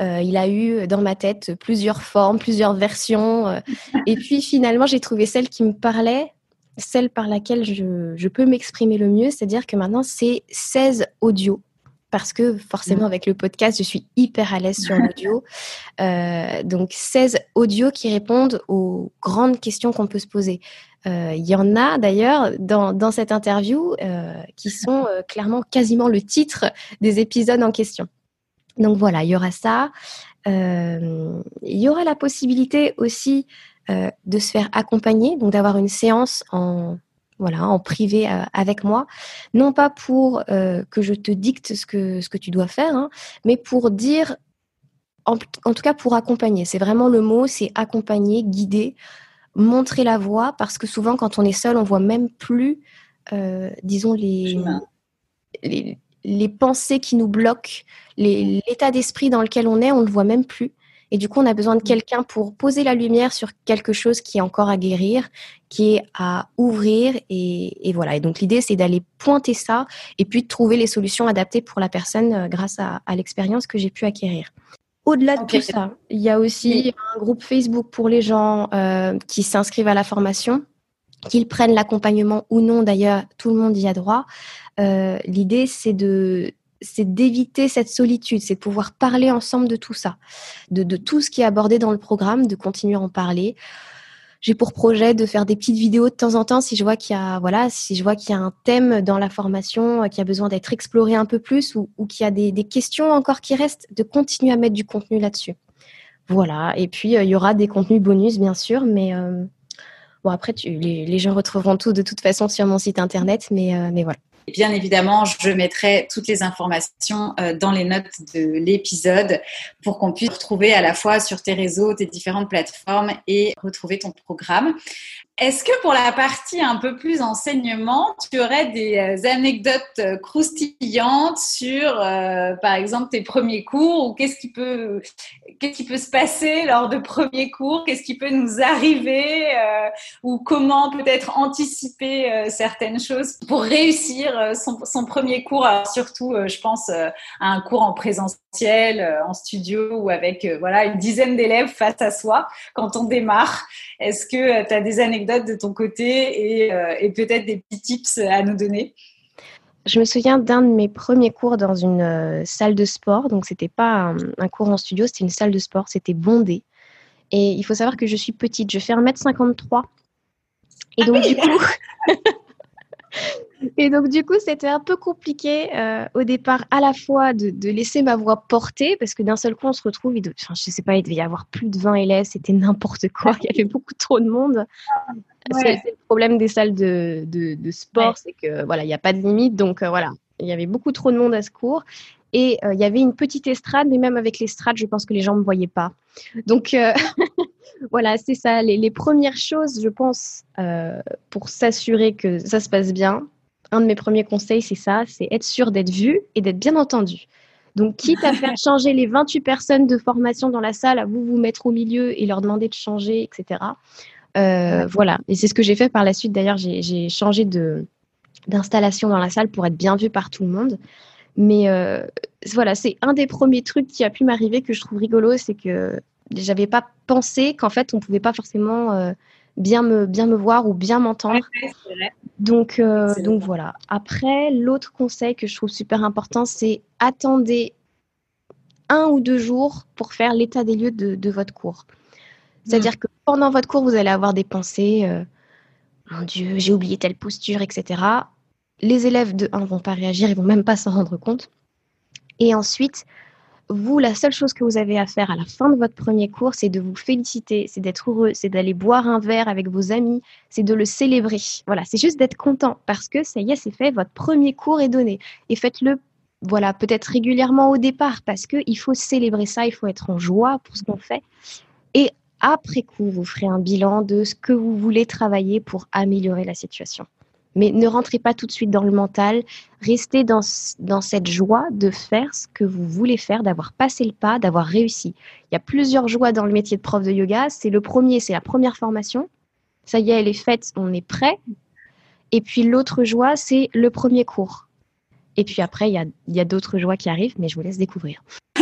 il a eu dans ma tête plusieurs formes, plusieurs versions. et puis finalement, j'ai trouvé celle qui me parlait celle par laquelle je, peux m'exprimer le mieux, c'est-à-dire que maintenant c'est 16 audios parce que forcément avec le podcast, je suis hyper à l'aise sur l'audio. <laughs> Euh, donc 16 audios qui répondent aux grandes questions qu'on peut se poser. Euh, il y en a d'ailleurs dans, cette interview euh, qui <laughs> sont clairement quasiment le titre des épisodes en question. Donc voilà, il y aura ça. il y aura la possibilité aussi euh, de se faire accompagner, donc d'avoir une séance en voilà en privé euh, avec moi, non pas pour euh, que je te dicte ce que ce que tu dois faire, hein, mais pour dire en, tout cas pour accompagner. C'est vraiment le mot, c'est accompagner, guider, montrer la voie, parce que souvent quand on est seul, on voit même plus, disons les, les, les pensées qui nous bloquent, l'état d'esprit dans lequel on est, on le voit même plus. Et du coup, on a besoin de mm. quelqu'un pour poser la lumière sur quelque chose qui est encore à guérir, qui est à ouvrir. Et, voilà. Et donc, l'idée, c'est d'aller pointer ça et puis de trouver les solutions adaptées pour la personne euh, grâce à, l'expérience que j'ai pu acquérir. Au-delà de tout ça, il y a aussi un groupe Facebook pour les gens euh, qui s'inscrivent à la formation, qu'ils prennent l'accompagnement ou non. D'ailleurs, tout le monde y a droit. Euh, l'idée, c'est de c'est d'éviter cette solitude, c'est de pouvoir parler ensemble de tout ça, de, tout ce qui est abordé dans le programme, de continuer à en parler. J'ai pour projet de faire des petites vidéos de temps en temps si je vois qu'il y a voilà si je vois qu'il y a un thème dans la formation euh, qui a besoin d'être exploré un peu plus ou, qu'il y a des, questions encore qui restent, de continuer à mettre du contenu là-dessus. Voilà. Et puis euh, il y aura des contenus bonus bien sûr, mais euh, bon après les, gens retrouveront tout de toute façon sur mon site internet, mais mais voilà bien évidemment, je mettrai toutes les informations euh, dans les notes de l'épisode pour qu'on puisse retrouver à la fois sur tes réseaux, tes différentes plateformes et retrouver ton programme. Est-ce que pour la partie un peu plus enseignement, tu aurais des euh, anecdotes euh, croustillantes sur, euh, par exemple, tes premiers cours ou qu'est-ce qui peut, qu'est-ce qui peut se passer lors de premiers cours? Qu'est-ce qui peut nous arriver ou comment peut-être anticiper certaines choses pour réussir son, son premier cours? Surtout, je pense à un cours en présentiel, en studio ou avec voilà une dizaine d'élèves face à soi quand on démarre. Est-ce que tu as des anecdotes de ton côté euh, et, peut-être des petits tips à nous donner? Je me souviens d'un de mes premiers cours dans une euh, salle de sport. Donc, c'était pas un, cours en studio, c'était une salle de sport. C'était bondé. Et il faut savoir que je suis petite. Je fais 1m53. Et donc, ah du coup, <laughs> Et donc, du coup, c'était un peu compliqué euh, au départ, à la fois de, laisser ma voix porter, parce que d'un seul coup, on se retrouve, il enfin, je sais pas, il devait y avoir plus de 20 élèves, c'était n'importe quoi, il y avait beaucoup trop de monde. C'est le problème des salles de, de, sport, c'est que voilà, il n'y a pas de limite, donc euh, voilà, il y avait beaucoup trop de monde à ce cours. Et euh, il y avait une petite estrade, mais même avec l'estrade, je pense que les gens ne me voyaient pas. Donc <laughs> voilà, c'est ça. Les, les, premières choses, je pense, pour s'assurer que ça se passe bien, un de mes premiers conseils, c'est ça, c'est être sûr d'être vu et d'être bien entendu. Donc, quitte à faire changer les 28 personnes de formation dans la salle, à vous vous mettre au milieu et leur demander de changer, etc. Euh, voilà. Et c'est ce que j'ai fait par la suite. D'ailleurs, j'ai changé d'installation dans la salle pour être bien vu par tout le monde. Mais euh, voilà, c'est un des premiers trucs qui a pu m'arriver que je trouve rigolo, c'est que j'avais pas pensé qu'en fait on pouvait pas forcément euh, bien me, bien me voir ou bien m'entendre. donc, euh, donc voilà. Après, l'autre conseil que je trouve super important, c'est attendez un ou deux jours pour faire l'état des lieux de, votre cours. C'est-à-dire mm. que pendant votre cours, vous allez avoir des pensées, euh, mon Dieu, j'ai oublié telle posture, etc. Les élèves de 1 vont pas réagir, ils vont même pas s'en rendre compte. Et ensuite, vous, la seule chose que vous avez à faire à la fin de votre premier cours, c'est de vous féliciter, c'est d'être heureux, c'est d'aller boire un verre avec vos amis, c'est de le célébrer. Voilà, c'est juste d'être content parce que ça y est, c'est fait, votre premier cours est donné. Et faites-le, voilà, peut-être régulièrement au départ parce qu'il faut célébrer ça, il faut être en joie pour ce qu'on fait. Et après coup, vous ferez un bilan de ce que vous voulez travailler pour améliorer la situation. Mais ne rentrez pas tout de suite dans le mental. Restez dans, dans cette joie de faire ce que vous voulez faire, d'avoir passé le pas, d'avoir réussi. Il y a plusieurs joies dans le métier de prof de yoga. C'est le premier, c'est la première formation. Ça y est, elle est faite, on est prêt. Et puis l'autre joie, c'est le premier cours. Et puis après, il y a, y a d'autres joies qui arrivent, mais je vous laisse découvrir. <laughs>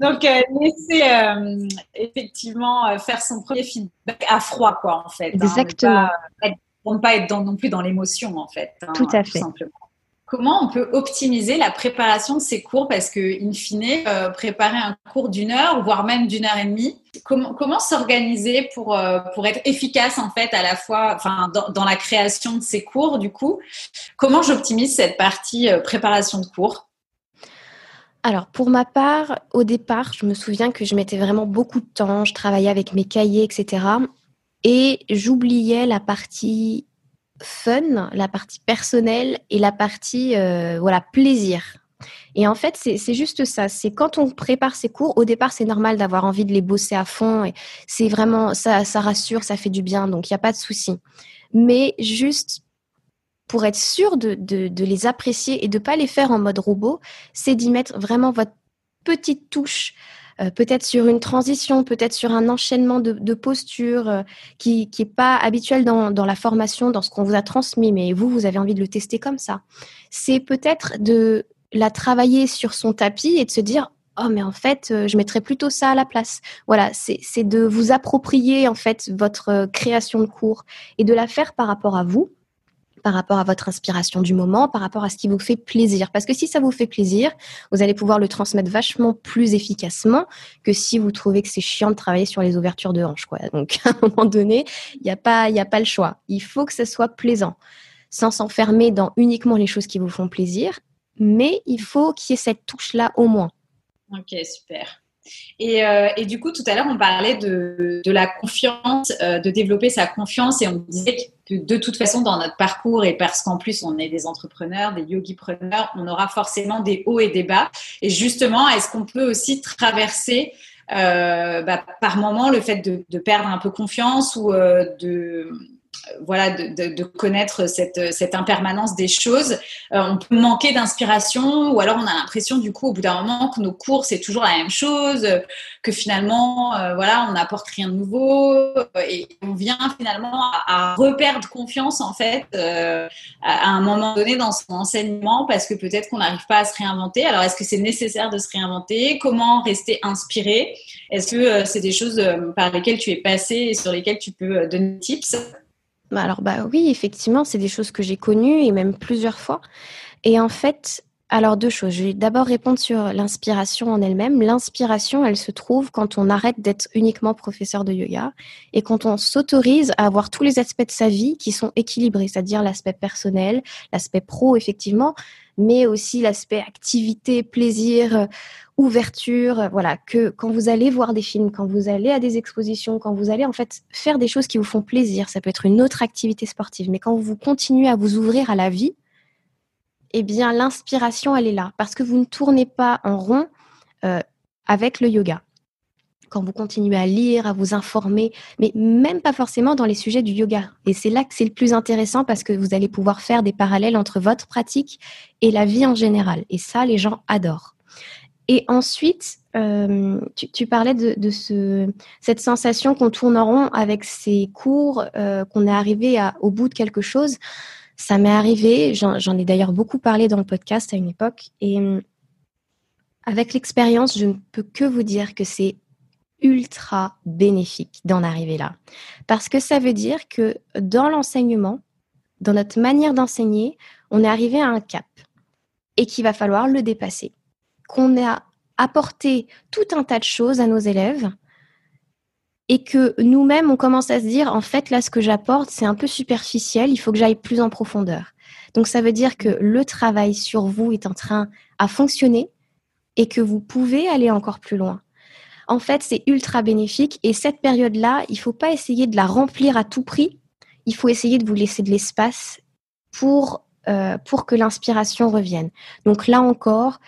Donc, euh, laisser euh, effectivement euh, faire son premier feedback à froid, quoi, en fait. Hein. Pour ne pas être dans, non plus dans l'émotion, en fait. Hein, tout à fait. simplement. Comment on peut optimiser la préparation de ces cours? Parce que, in fine, euh, préparer un cours d'une heure, voire même d'une heure et demie, comment, comment s'organiser pour, euh, pour être efficace, en fait, à la fois enfin, dans, la création de ces cours, du coup? Comment j'optimise cette partie euh, préparation de cours? Alors, pour ma part, au départ, je me souviens que je mettais vraiment beaucoup de temps, je travaillais avec mes cahiers, etc. Et j'oubliais la partie fun, la partie personnelle et la partie euh, voilà plaisir. Et en fait, c'est juste ça. C'est quand on prépare ses cours, au départ, c'est normal d'avoir envie de les bosser à fond. Et c'est vraiment ça, ça rassure, ça fait du bien. Donc, il n'y a pas de souci. Mais juste pour être sûr de, de, les apprécier et de pas les faire en mode robot, c'est d'y mettre vraiment votre petite touche euh, peut-être sur une transition, peut-être sur un enchaînement de, postures euh, qui n'est pas habituel dans, dans, la formation, dans ce qu'on vous a transmis, mais vous, vous avez envie de le tester comme ça. C'est peut-être de la travailler sur son tapis et de se dire oh mais en fait euh, je mettrais plutôt ça à la place voilà c'est de vous approprier en fait votre création de cours et de la faire par rapport à vous par rapport à votre inspiration du moment, par rapport à ce qui vous fait plaisir. Parce que si ça vous fait plaisir, vous allez pouvoir le transmettre vachement plus efficacement que si vous trouvez que c'est chiant de travailler sur les ouvertures de hanches. Quoi. Donc, <laughs> à un moment donné, il n'y a, pas, a pas le choix. Il faut que ce soit plaisant, sans s'enfermer dans uniquement les choses qui vous font plaisir, mais il faut qu'il y ait cette touche-là au moins. Ok, super. Et, euh, et, du coup, tout à l'heure, on parlait de, la confiance, euh, de développer sa confiance, et on disait que de toute façon, dans notre parcours, et parce qu'en plus, on est des entrepreneurs, des yogi-preneurs, on aura forcément des hauts et des bas. Et justement, est-ce qu'on peut aussi traverser euh, bah, par moment le fait de, de, perdre un peu confiance ou de voilà, de, de, connaître cette, cette, impermanence des choses. Euh, on peut manquer d'inspiration ou alors on a l'impression du coup au bout d'un moment que nos cours c'est toujours la même chose, que finalement euh, voilà on n'apporte rien de nouveau et on vient finalement à, reperdre confiance en fait euh, à, un moment donné dans son enseignement parce que peut-être qu'on n'arrive pas à se réinventer. Alors est-ce que c'est nécessaire de se réinventer? Comment rester inspiré? Est-ce que c'est des choses par lesquelles tu es passé et sur lesquelles tu peux donner des tips? Bah, alors bah oui, effectivement, c'est des choses que j'ai connues et même plusieurs fois. Et en fait, Alors deux choses. Je vais d'abord répondre sur l'inspiration en elle-même. L'inspiration, elle se trouve quand on arrête d'être uniquement professeur de yoga et quand on s'autorise à avoir tous les aspects de sa vie qui sont équilibrés, c'est-à-dire l'aspect personnel, l'aspect pro effectivement, mais aussi l'aspect activité, plaisir, ouverture. Voilà, que quand vous allez voir des films, quand vous allez à des expositions, quand vous allez en fait faire des choses qui vous font plaisir, ça peut être une autre activité sportive, mais quand vous continuez à vous ouvrir à la vie, eh bien, l'inspiration, elle est là. Parce que vous ne tournez pas en rond euh, avec le yoga. Quand vous continuez à lire, à vous informer, mais même pas forcément dans les sujets du yoga. Et c'est là que c'est le plus intéressant parce que vous allez pouvoir faire des parallèles entre votre pratique et la vie en général. Et ça, les gens adorent. Et ensuite, euh, tu, parlais de, ce, cette sensation qu'on tourne en rond avec ces cours, euh, qu'on est arrivé au bout de quelque chose. Ça m'est arrivé, j'en ai d'ailleurs beaucoup parlé dans le podcast à une époque, et hum, avec l'expérience, je ne peux que vous dire que c'est ultra bénéfique d'en arriver là. Parce que ça veut dire que dans l'enseignement, dans notre manière d'enseigner, on est arrivé à un cap et qu'il va falloir le dépasser. Qu'on a apporté tout un tas de choses à nos élèves et que nous-mêmes, on commence à se dire, en fait, là, ce que j'apporte, c'est un peu superficiel, il faut que j'aille plus en profondeur. Donc, ça veut dire que le travail sur vous est en train à fonctionner et que vous pouvez aller encore plus loin. En fait, c'est ultra bénéfique et cette période-là, il ne faut pas essayer de la remplir à tout prix. Il faut essayer de vous laisser de l'espace pour, euh, pour que l'inspiration revienne. Donc là encore,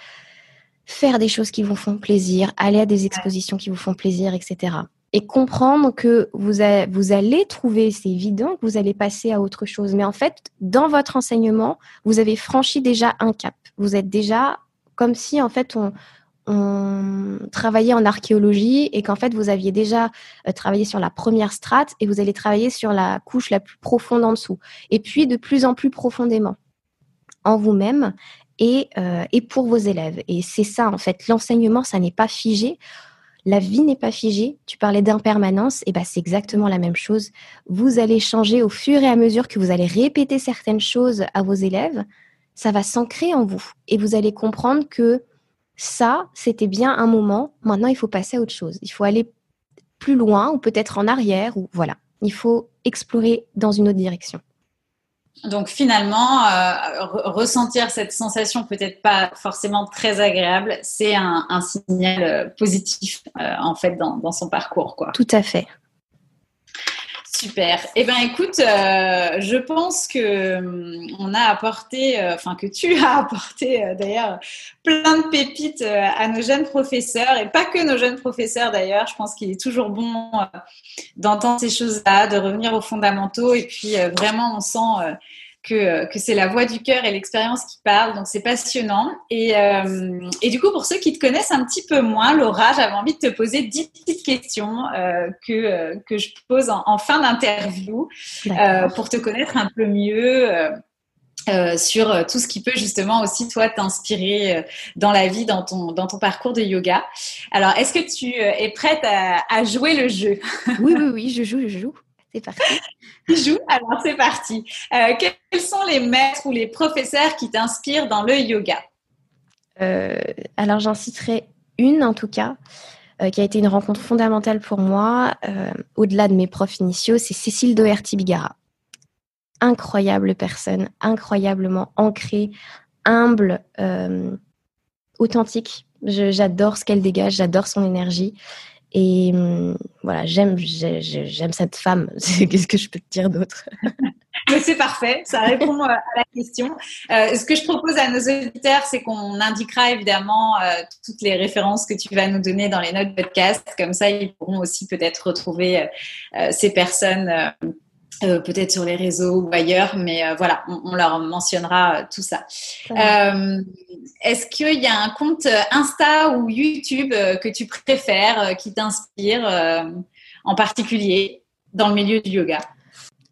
faire des choses qui vous font plaisir, aller à des expositions qui vous font plaisir, etc et comprendre que vous, vous allez trouver, c'est évident que vous allez passer à autre chose. Mais en fait, dans votre enseignement, vous avez franchi déjà un cap. Vous êtes déjà comme si en fait on, on travaillait en archéologie et qu'en fait vous aviez déjà euh, travaillé sur la première strate et vous allez travailler sur la couche la plus profonde en dessous. Et puis de plus en plus profondément en vous-même et, euh, et pour vos élèves. Et c'est ça en fait, l'enseignement, ça n'est pas figé la vie n'est pas figée. Tu parlais d'impermanence, et ben c'est exactement la même chose. Vous allez changer au fur et à mesure que vous allez répéter certaines choses à vos élèves. Ça va s'ancrer en vous et vous allez comprendre que ça, c'était bien un moment. Maintenant, il faut passer à autre chose. Il faut aller plus loin ou peut-être en arrière ou voilà. Il faut explorer dans une autre direction. Donc finalement, euh, ressentir cette sensation peut-être pas forcément très agréable, c'est un, signal euh, positif euh, en fait dans, son parcours, quoi. Tout à fait. Super. Eh bien, écoute, je pense que hum, a apporté, enfin que tu <laughs> as apporté d'ailleurs plein de pépites à nos jeunes professeurs et pas que nos jeunes professeurs d'ailleurs. Je pense qu'il est toujours bon d'entendre ces choses-là, de revenir aux fondamentaux et puis vraiment on sent que, que c'est la voix du cœur et l'expérience qui parlent. Donc, c'est passionnant. Et, euh, et, du coup, pour ceux qui te connaissent un petit peu moins, Laura, j'avais envie de te poser dix petites questions euh, que, euh, que je pose en, en fin d'interview euh, pour te connaître un peu mieux. Euh, sur tout ce qui peut justement aussi toi t'inspirer dans la vie, dans ton, dans ton parcours de yoga. Alors, est-ce que tu es prête à, à jouer le jeu? Oui, oui, oui, je joue, je joue. C'est parti. <laughs> Tu joues Alors c'est parti. Euh, quels sont les maîtres ou les professeurs qui t'inspirent dans le yoga? Euh, Alors j'en citerai une en tout cas, euh, qui a été une rencontre fondamentale pour moi, au-delà de mes profs initiaux, c'est Cécile Doherty-Bigara. Incroyable personne, incroyablement ancrée, humble, authentique. J'adore ce qu'elle dégage, j'adore son énergie. Et hum, voilà, j'aime, j'aime cette femme. <laughs> Qu'est-ce que je peux te dire d'autre? <laughs> Mais c'est parfait, ça répond euh, à la question. Euh, ce que je propose à nos auditeurs, c'est qu'on indiquera évidemment euh, toutes les références que tu vas nous donner dans les notes podcast. Comme ça, ils pourront aussi peut-être retrouver ces personnes euh, peut-être sur les réseaux ou ailleurs, mais euh, voilà, on, leur mentionnera euh, tout ça. Est-ce qu'il y a un compte Insta ou YouTube que tu préfères, qui t'inspire en particulier dans le milieu du yoga?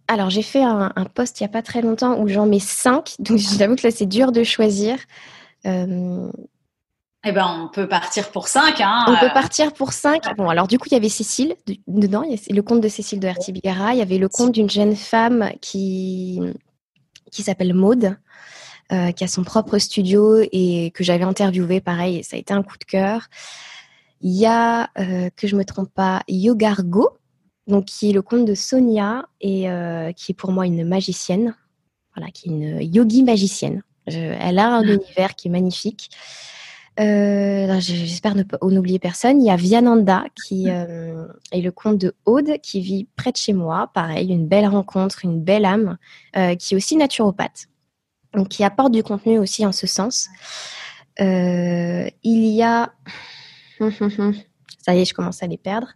Alors, j'ai fait un, post il n'y a pas très longtemps où j'en mets cinq, donc j'avoue que là, c'est dur de choisir. Eh ben, on peut partir pour 5. Hein, on peut euh. partir pour 5. Bon, alors du coup, il y avait Cécile dedans. Il y a le compte de Cécile de Hertibigara. Il y avait le compte d'une jeune femme qui, qui s'appelle Maude. qui a son propre studio et que j'avais interviewé, pareil, ça a été un coup de cœur. Il y a, que je me trompe pas, Yogargo, donc qui est le compte de Sonia et qui est pour moi une magicienne, voilà, qui est une yogi magicienne. elle a un univers qui est magnifique. Euh, j'espère ne pas oublier personne. Il y a Viananda qui euh, est le compte de Aude qui vit près de chez moi. Pareil, une belle rencontre, une belle âme, euh, qui est aussi naturopathe, donc qui apporte du contenu aussi en ce sens. il y a <laughs> ça y est, je commence à les perdre.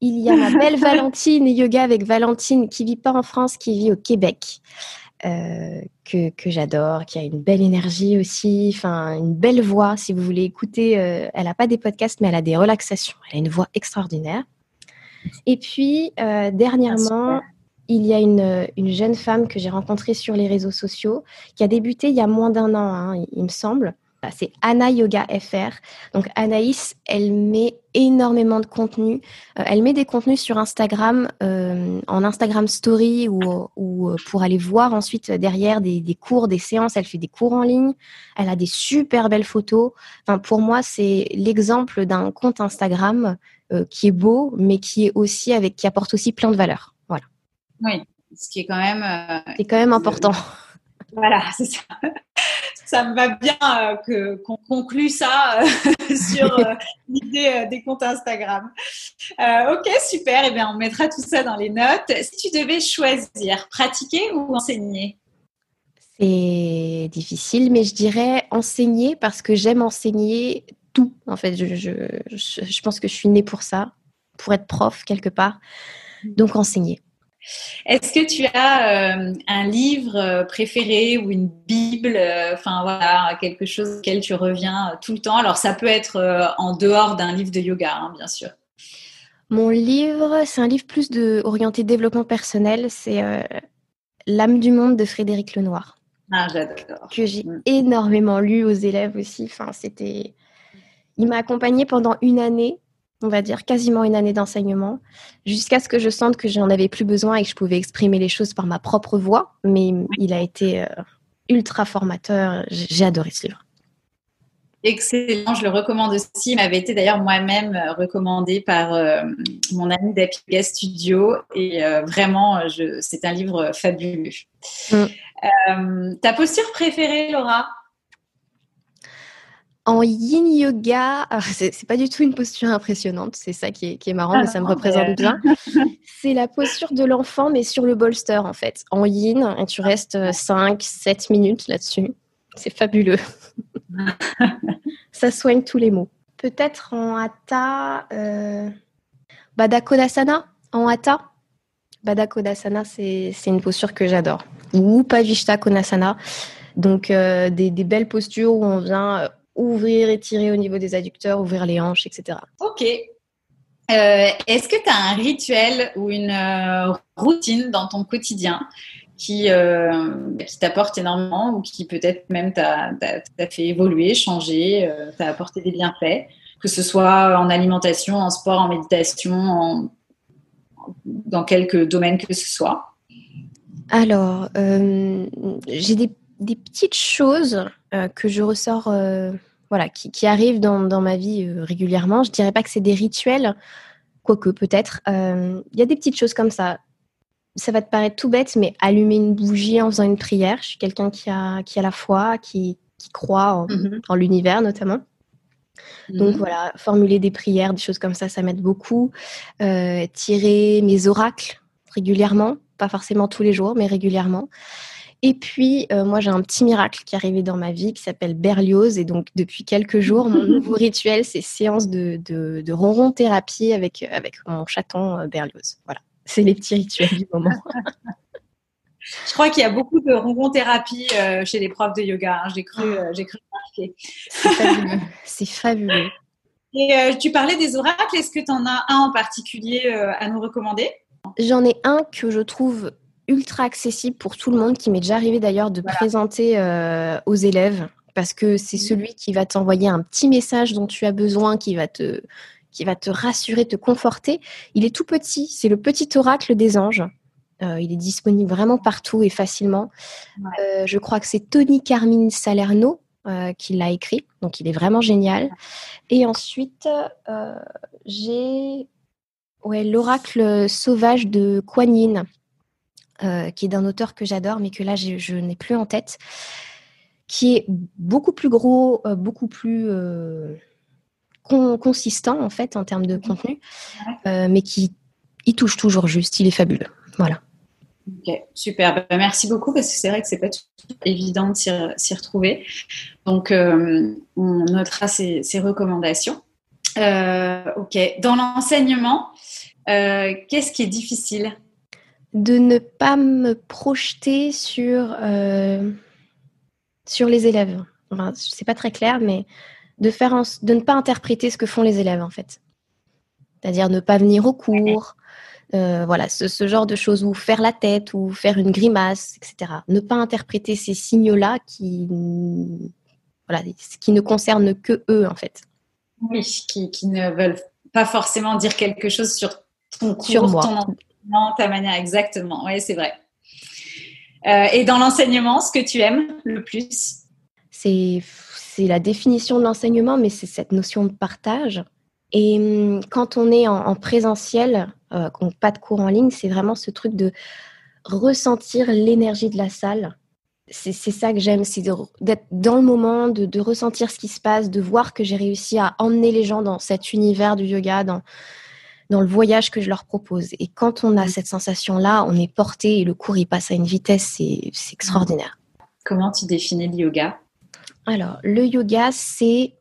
Il y a ma belle <laughs> Valentine Yoga avec Valentine qui vit pas en France, qui vit au Québec. Euh, que, que j'adore, qui a une belle énergie aussi, enfin une belle voix. Si vous voulez écouter, euh, elle n'a pas des podcasts, mais elle a des relaxations. Elle a une voix extraordinaire. Et puis euh, dernièrement, il y a une, une, jeune femme que j'ai rencontrée sur les réseaux sociaux qui a débuté il y a moins d'un an, hein, il me semble, c'est Anna Yoga FR. Donc Anaïs, elle met énormément de contenu. Euh, elle met des contenus sur Instagram, euh, en Instagram Story ou, ou, euh, pour aller voir ensuite derrière des, des, cours, des séances. Elle fait des cours en ligne. Elle a des super belles photos. Enfin, pour moi, c'est l'exemple d'un compte Instagram qui est beau, mais qui est aussi avec, qui apporte aussi plein de valeur. Voilà. Oui, ce qui est quand même. c'est quand même important. <laughs> <laughs> Voilà, <laughs> c'est ça ça me va bien euh, qu'on conclue ça euh, <laughs> sur euh, l'idée des comptes Instagram. ok, super. Eh bien, on mettra tout ça dans les notes. Si tu devais choisir, pratiquer ou enseigner? C'est difficile, mais je dirais enseigner parce que j'aime enseigner tout. En fait, je, je pense que je suis née pour ça, pour être prof quelque part. Donc enseigner. Est-ce que tu as euh, un livre euh, préféré ou une Bible, euh, enfin voilà, quelque chose auquel tu reviens tout le temps? Alors ça peut être en dehors d'un livre de yoga, hein, bien sûr. Mon livre, c'est un livre plus de, orienté développement personnel, c'est L'âme du monde de Frédéric Lenoir. Ah, j'adore. Que j'ai mm. énormément lu aux élèves aussi. Enfin, c'était. Il m'a accompagnée pendant une année on va dire, quasiment une année d'enseignement, jusqu'à ce que je sente que j'en avais plus besoin et que je pouvais exprimer les choses par ma propre voix. Mais il a été euh, ultra formateur. J'ai adoré ce livre. Excellent, je le recommande aussi. Il m'avait été d'ailleurs moi-même euh, recommandé par euh, mon ami d'Apiga Studio et vraiment, c'est un livre fabuleux. Mm. ta posture préférée, Laura? En yin yoga, c'est pas du tout une posture impressionnante, c'est ça qui est, marrant, mais ça me ah, représente bien. <laughs> C'est la posture de l'enfant, mais sur le bolster en fait. En yin, et tu restes 5-7 euh, minutes là-dessus. C'est fabuleux. <laughs> ça soigne tous les maux. Peut-être en hatha, euh... Badakodasana, en hatha. Badakodasana, c'est une posture que j'adore. Ou Pavishta Konasana. Donc, euh, des, des, belles postures où on vient ouvrir, étirer au niveau des adducteurs, ouvrir les hanches, etc. Ok. Euh, est-ce que tu as un rituel ou une euh, routine dans ton quotidien qui, euh, qui t'apporte énormément ou qui peut-être même t'a fait évoluer, changer, t'a apporté des bienfaits, que ce soit en alimentation, en sport, en méditation, dans quelques domaines que ce soit? Alors, j'ai des des petites choses euh, que je ressors, euh, voilà, qui, arrivent dans, ma vie euh, régulièrement. Je dirais pas que c'est des rituels, quoique peut-être. Il y a des petites choses comme ça. Ça va te paraître tout bête, mais allumer une bougie en faisant une prière. Je suis quelqu'un qui a, qui a la foi, qui, croit en, mhm. l'univers notamment. Donc mhm. voilà, formuler des prières, des choses comme ça, ça m'aide beaucoup. tirer mes oracles régulièrement, pas forcément tous les jours, mais régulièrement. Et puis, euh, moi, j'ai un petit miracle qui est arrivé dans ma vie qui s'appelle Berlioz. Et donc, depuis quelques jours, mon <laughs> nouveau rituel, c'est séance de, de, ronron thérapie avec, avec mon chaton euh, Berlioz. Voilà, c'est les petits rituels du moment. <laughs> <laughs> Je crois qu'il y a beaucoup de ronron thérapie euh, chez les profs de yoga. Hein. J'ai cru, j'ai cru remarquer. C'est fabuleux. c'est fabuleux. Et tu parlais des oracles. Est-ce que tu en as un en particulier à nous recommander? J'en ai un que je trouve ultra accessible pour tout le monde, qui m'est déjà arrivé d'ailleurs de présenter euh, aux élèves, parce que c'est mmh. celui qui va t'envoyer un petit message dont tu as besoin, qui va te, qui va te rassurer, te conforter. Il est tout petit, c'est le petit oracle des anges. il est disponible vraiment partout et facilement. je crois que c'est Tony Carmine Salerno qui l'a écrit, donc il est vraiment génial. Et ensuite, j'ai ouais, L'Oracle sauvage de Kuan Yin, qui est d'un auteur que j'adore, mais que là, je n'ai plus en tête qui est beaucoup plus gros, euh, beaucoup plus euh, consistant en fait en termes de contenu, euh, mais qui il touche toujours juste. Il est fabuleux. Voilà. Ok, super. Bah, merci beaucoup parce que c'est vrai que c'est pas évident de s'y retrouver. Donc, on notera ces, recommandations. ok. Dans l'enseignement, qu'est-ce qui est difficile? De ne pas me projeter sur sur les élèves. Enfin, c'est pas très clair, mais de, faire de ne pas interpréter ce que font les élèves, en fait. C'est-à-dire ne pas venir au cours, euh, voilà, ce, genre de choses, ou faire la tête, ou faire une grimace, etc. Ne pas interpréter ces signaux-là qui, voilà, qui ne concernent que eux, en fait. Oui, qui, ne veulent pas forcément dire quelque chose sur ton cours, sur moi. ton ta manière, exactement. Oui, c'est vrai. Euh, et dans l'enseignement, ce que tu aimes le plus? C'est la définition de l'enseignement, mais c'est cette notion de partage. Et hum, quand on est en, présentiel, euh, pas de cours en ligne, c'est vraiment ce truc de ressentir l'énergie de la salle. C'est ça que j'aime, c'est d'être dans le moment, de, de, ressentir ce qui se passe, de voir que j'ai réussi à emmener les gens dans cet univers du yoga, dans, dans le voyage que je leur propose. Et quand on a cette sensation-là, on est porté et le cours il passe à une vitesse, c'est extraordinaire. Comment tu définis le yoga? Alors, le yoga, c'est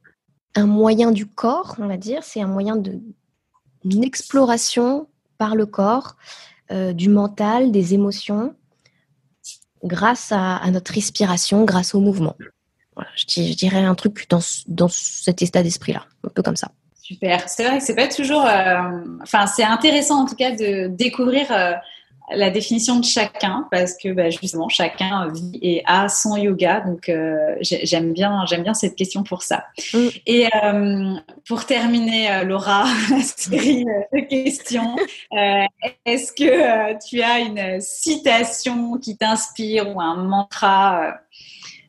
un moyen du corps, on va dire, c'est un moyen de une exploration par le corps euh, du mental, des émotions, grâce à, notre respiration, grâce au mouvement. Voilà, je, dirais un truc dans, dans cet état d'esprit-là, un peu comme ça. Super. C'est vrai que c'est pas toujours. Euh, enfin, c'est intéressant en tout cas de découvrir euh, la définition de chacun parce que bah, justement chacun vit et a son yoga. Donc euh, j'aime bien, j'aime bien cette question pour ça. Mm. Et pour terminer, Laura, <laughs> la série de questions, est-ce que tu as une citation qui t'inspire ou un mantra?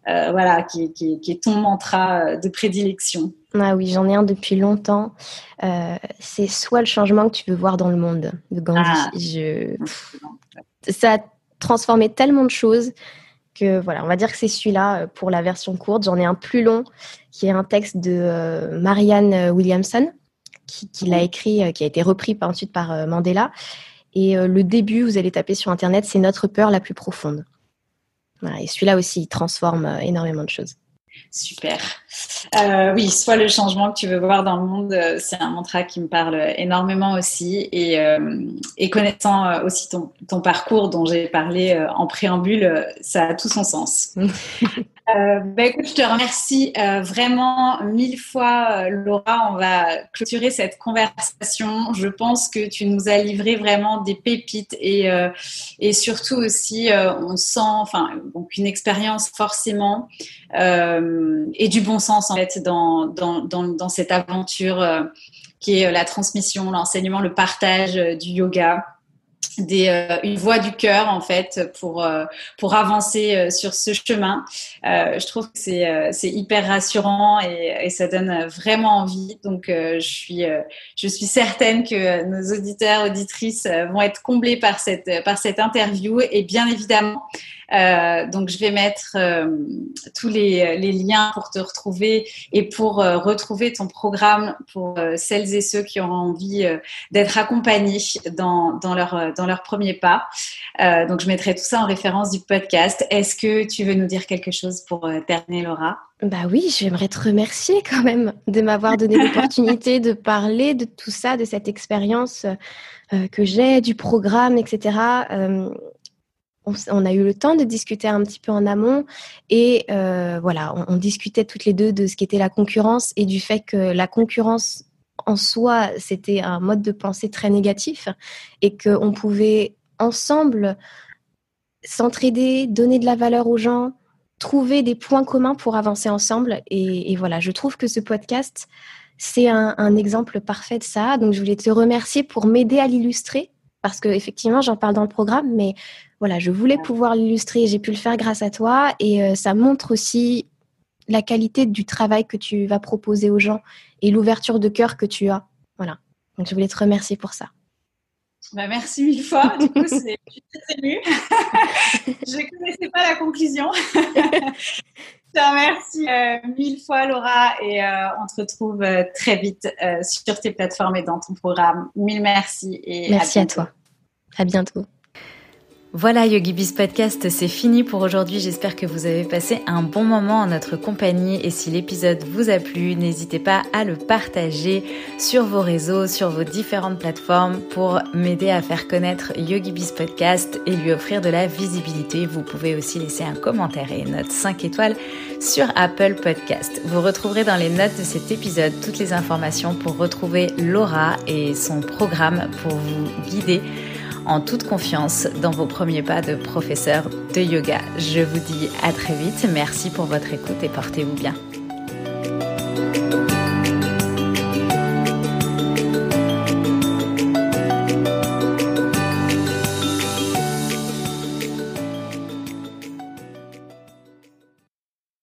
Voilà, qui, qui, est ton mantra de prédilection. Ah oui, j'en ai un depuis longtemps. Euh, c'est soit le changement que tu veux voir dans le monde de Gandhi. Ah. Je... Ça a transformé tellement de choses que voilà, on va dire que c'est celui-là euh, pour la version courte. J'en ai un plus long qui est un texte de euh, Marianne Williamson qui, l'a écrit, qui a été repris par, ensuite par Mandela. Et le début, vous allez taper sur Internet, c'est notre peur la plus profonde. Et celui-là aussi, il transforme énormément de choses. Super. Euh, oui, soit le changement que tu veux voir dans le monde, euh, c'est un mantra qui me parle énormément aussi. Et, euh, connaissant aussi ton, ton, parcours dont j'ai parlé en préambule, ça a tout son sens. <laughs> Euh, bah, écoute, je te remercie euh, vraiment mille fois, euh, Laura. On va clôturer cette conversation. Je pense que tu nous as livré vraiment des pépites et, euh, et surtout aussi, on sent, enfin, donc une expérience forcément et du bon sens en fait dans, dans, dans, dans cette aventure qui est la transmission, l'enseignement, le partage du yoga des, euh, une voix du cœur en fait pour euh, pour avancer euh, sur ce chemin. je trouve que c'est c'est hyper rassurant et, et, ça donne vraiment envie. Donc je suis je suis certaine que nos auditeurs auditrices vont être comblés par cette par cette interview et bien évidemment euh, donc, je vais mettre euh, tous les, liens pour te retrouver et pour euh, retrouver ton programme pour celles et ceux qui ont envie d'être accompagnés dans, dans, leur, dans leur premier pas. donc, je mettrai tout ça en référence du podcast. Est-ce que tu veux nous dire quelque chose pour terminer, Laura? Bah oui, j'aimerais te remercier quand même de m'avoir donné l'opportunité de parler de tout ça, de cette expérience que j'ai, du programme, etc on, a eu le temps de discuter un petit peu en amont et euh, voilà, on, discutait toutes les deux de ce qu'était la concurrence et du fait que la concurrence en soi, c'était un mode de pensée très négatif et qu'on pouvait ensemble s'entraider, donner de la valeur aux gens, trouver des points communs pour avancer ensemble. Et, voilà, je trouve que ce podcast, c'est un, un exemple parfait de ça. Donc, je voulais te remercier pour m'aider à l'illustrer parce que effectivement, j'en parle dans le programme, mais voilà, je voulais pouvoir l'illustrer. J'ai pu le faire grâce à toi et euh, ça montre aussi la qualité du travail que tu vas proposer aux gens et l'ouverture de cœur que tu as. Voilà. Donc, je voulais te remercier pour ça. Bah, merci mille fois. Du coup, je suis très émue. <laughs> je ne connaissais pas la conclusion. <laughs> je te remercie euh, mille fois, Laura, et euh, on te retrouve euh, très vite sur tes plateformes et dans ton programme. Mille merci. Et merci à toi. À bientôt. Voilà YogiBiz Podcast, c'est fini pour aujourd'hui. J'espère que vous avez passé un bon moment en notre compagnie et si l'épisode vous a plu, n'hésitez pas à le partager sur vos réseaux, sur vos différentes plateformes pour m'aider à faire connaître YogiBiz Podcast et lui offrir de la visibilité. Vous pouvez aussi laisser un commentaire et une note 5 étoiles sur Apple Podcast. Vous retrouverez dans les notes de cet épisode toutes les informations pour retrouver Laura et son programme pour vous guider en toute confiance dans vos premiers pas de professeur de yoga. Je vous dis à très vite, merci pour votre écoute et portez-vous bien.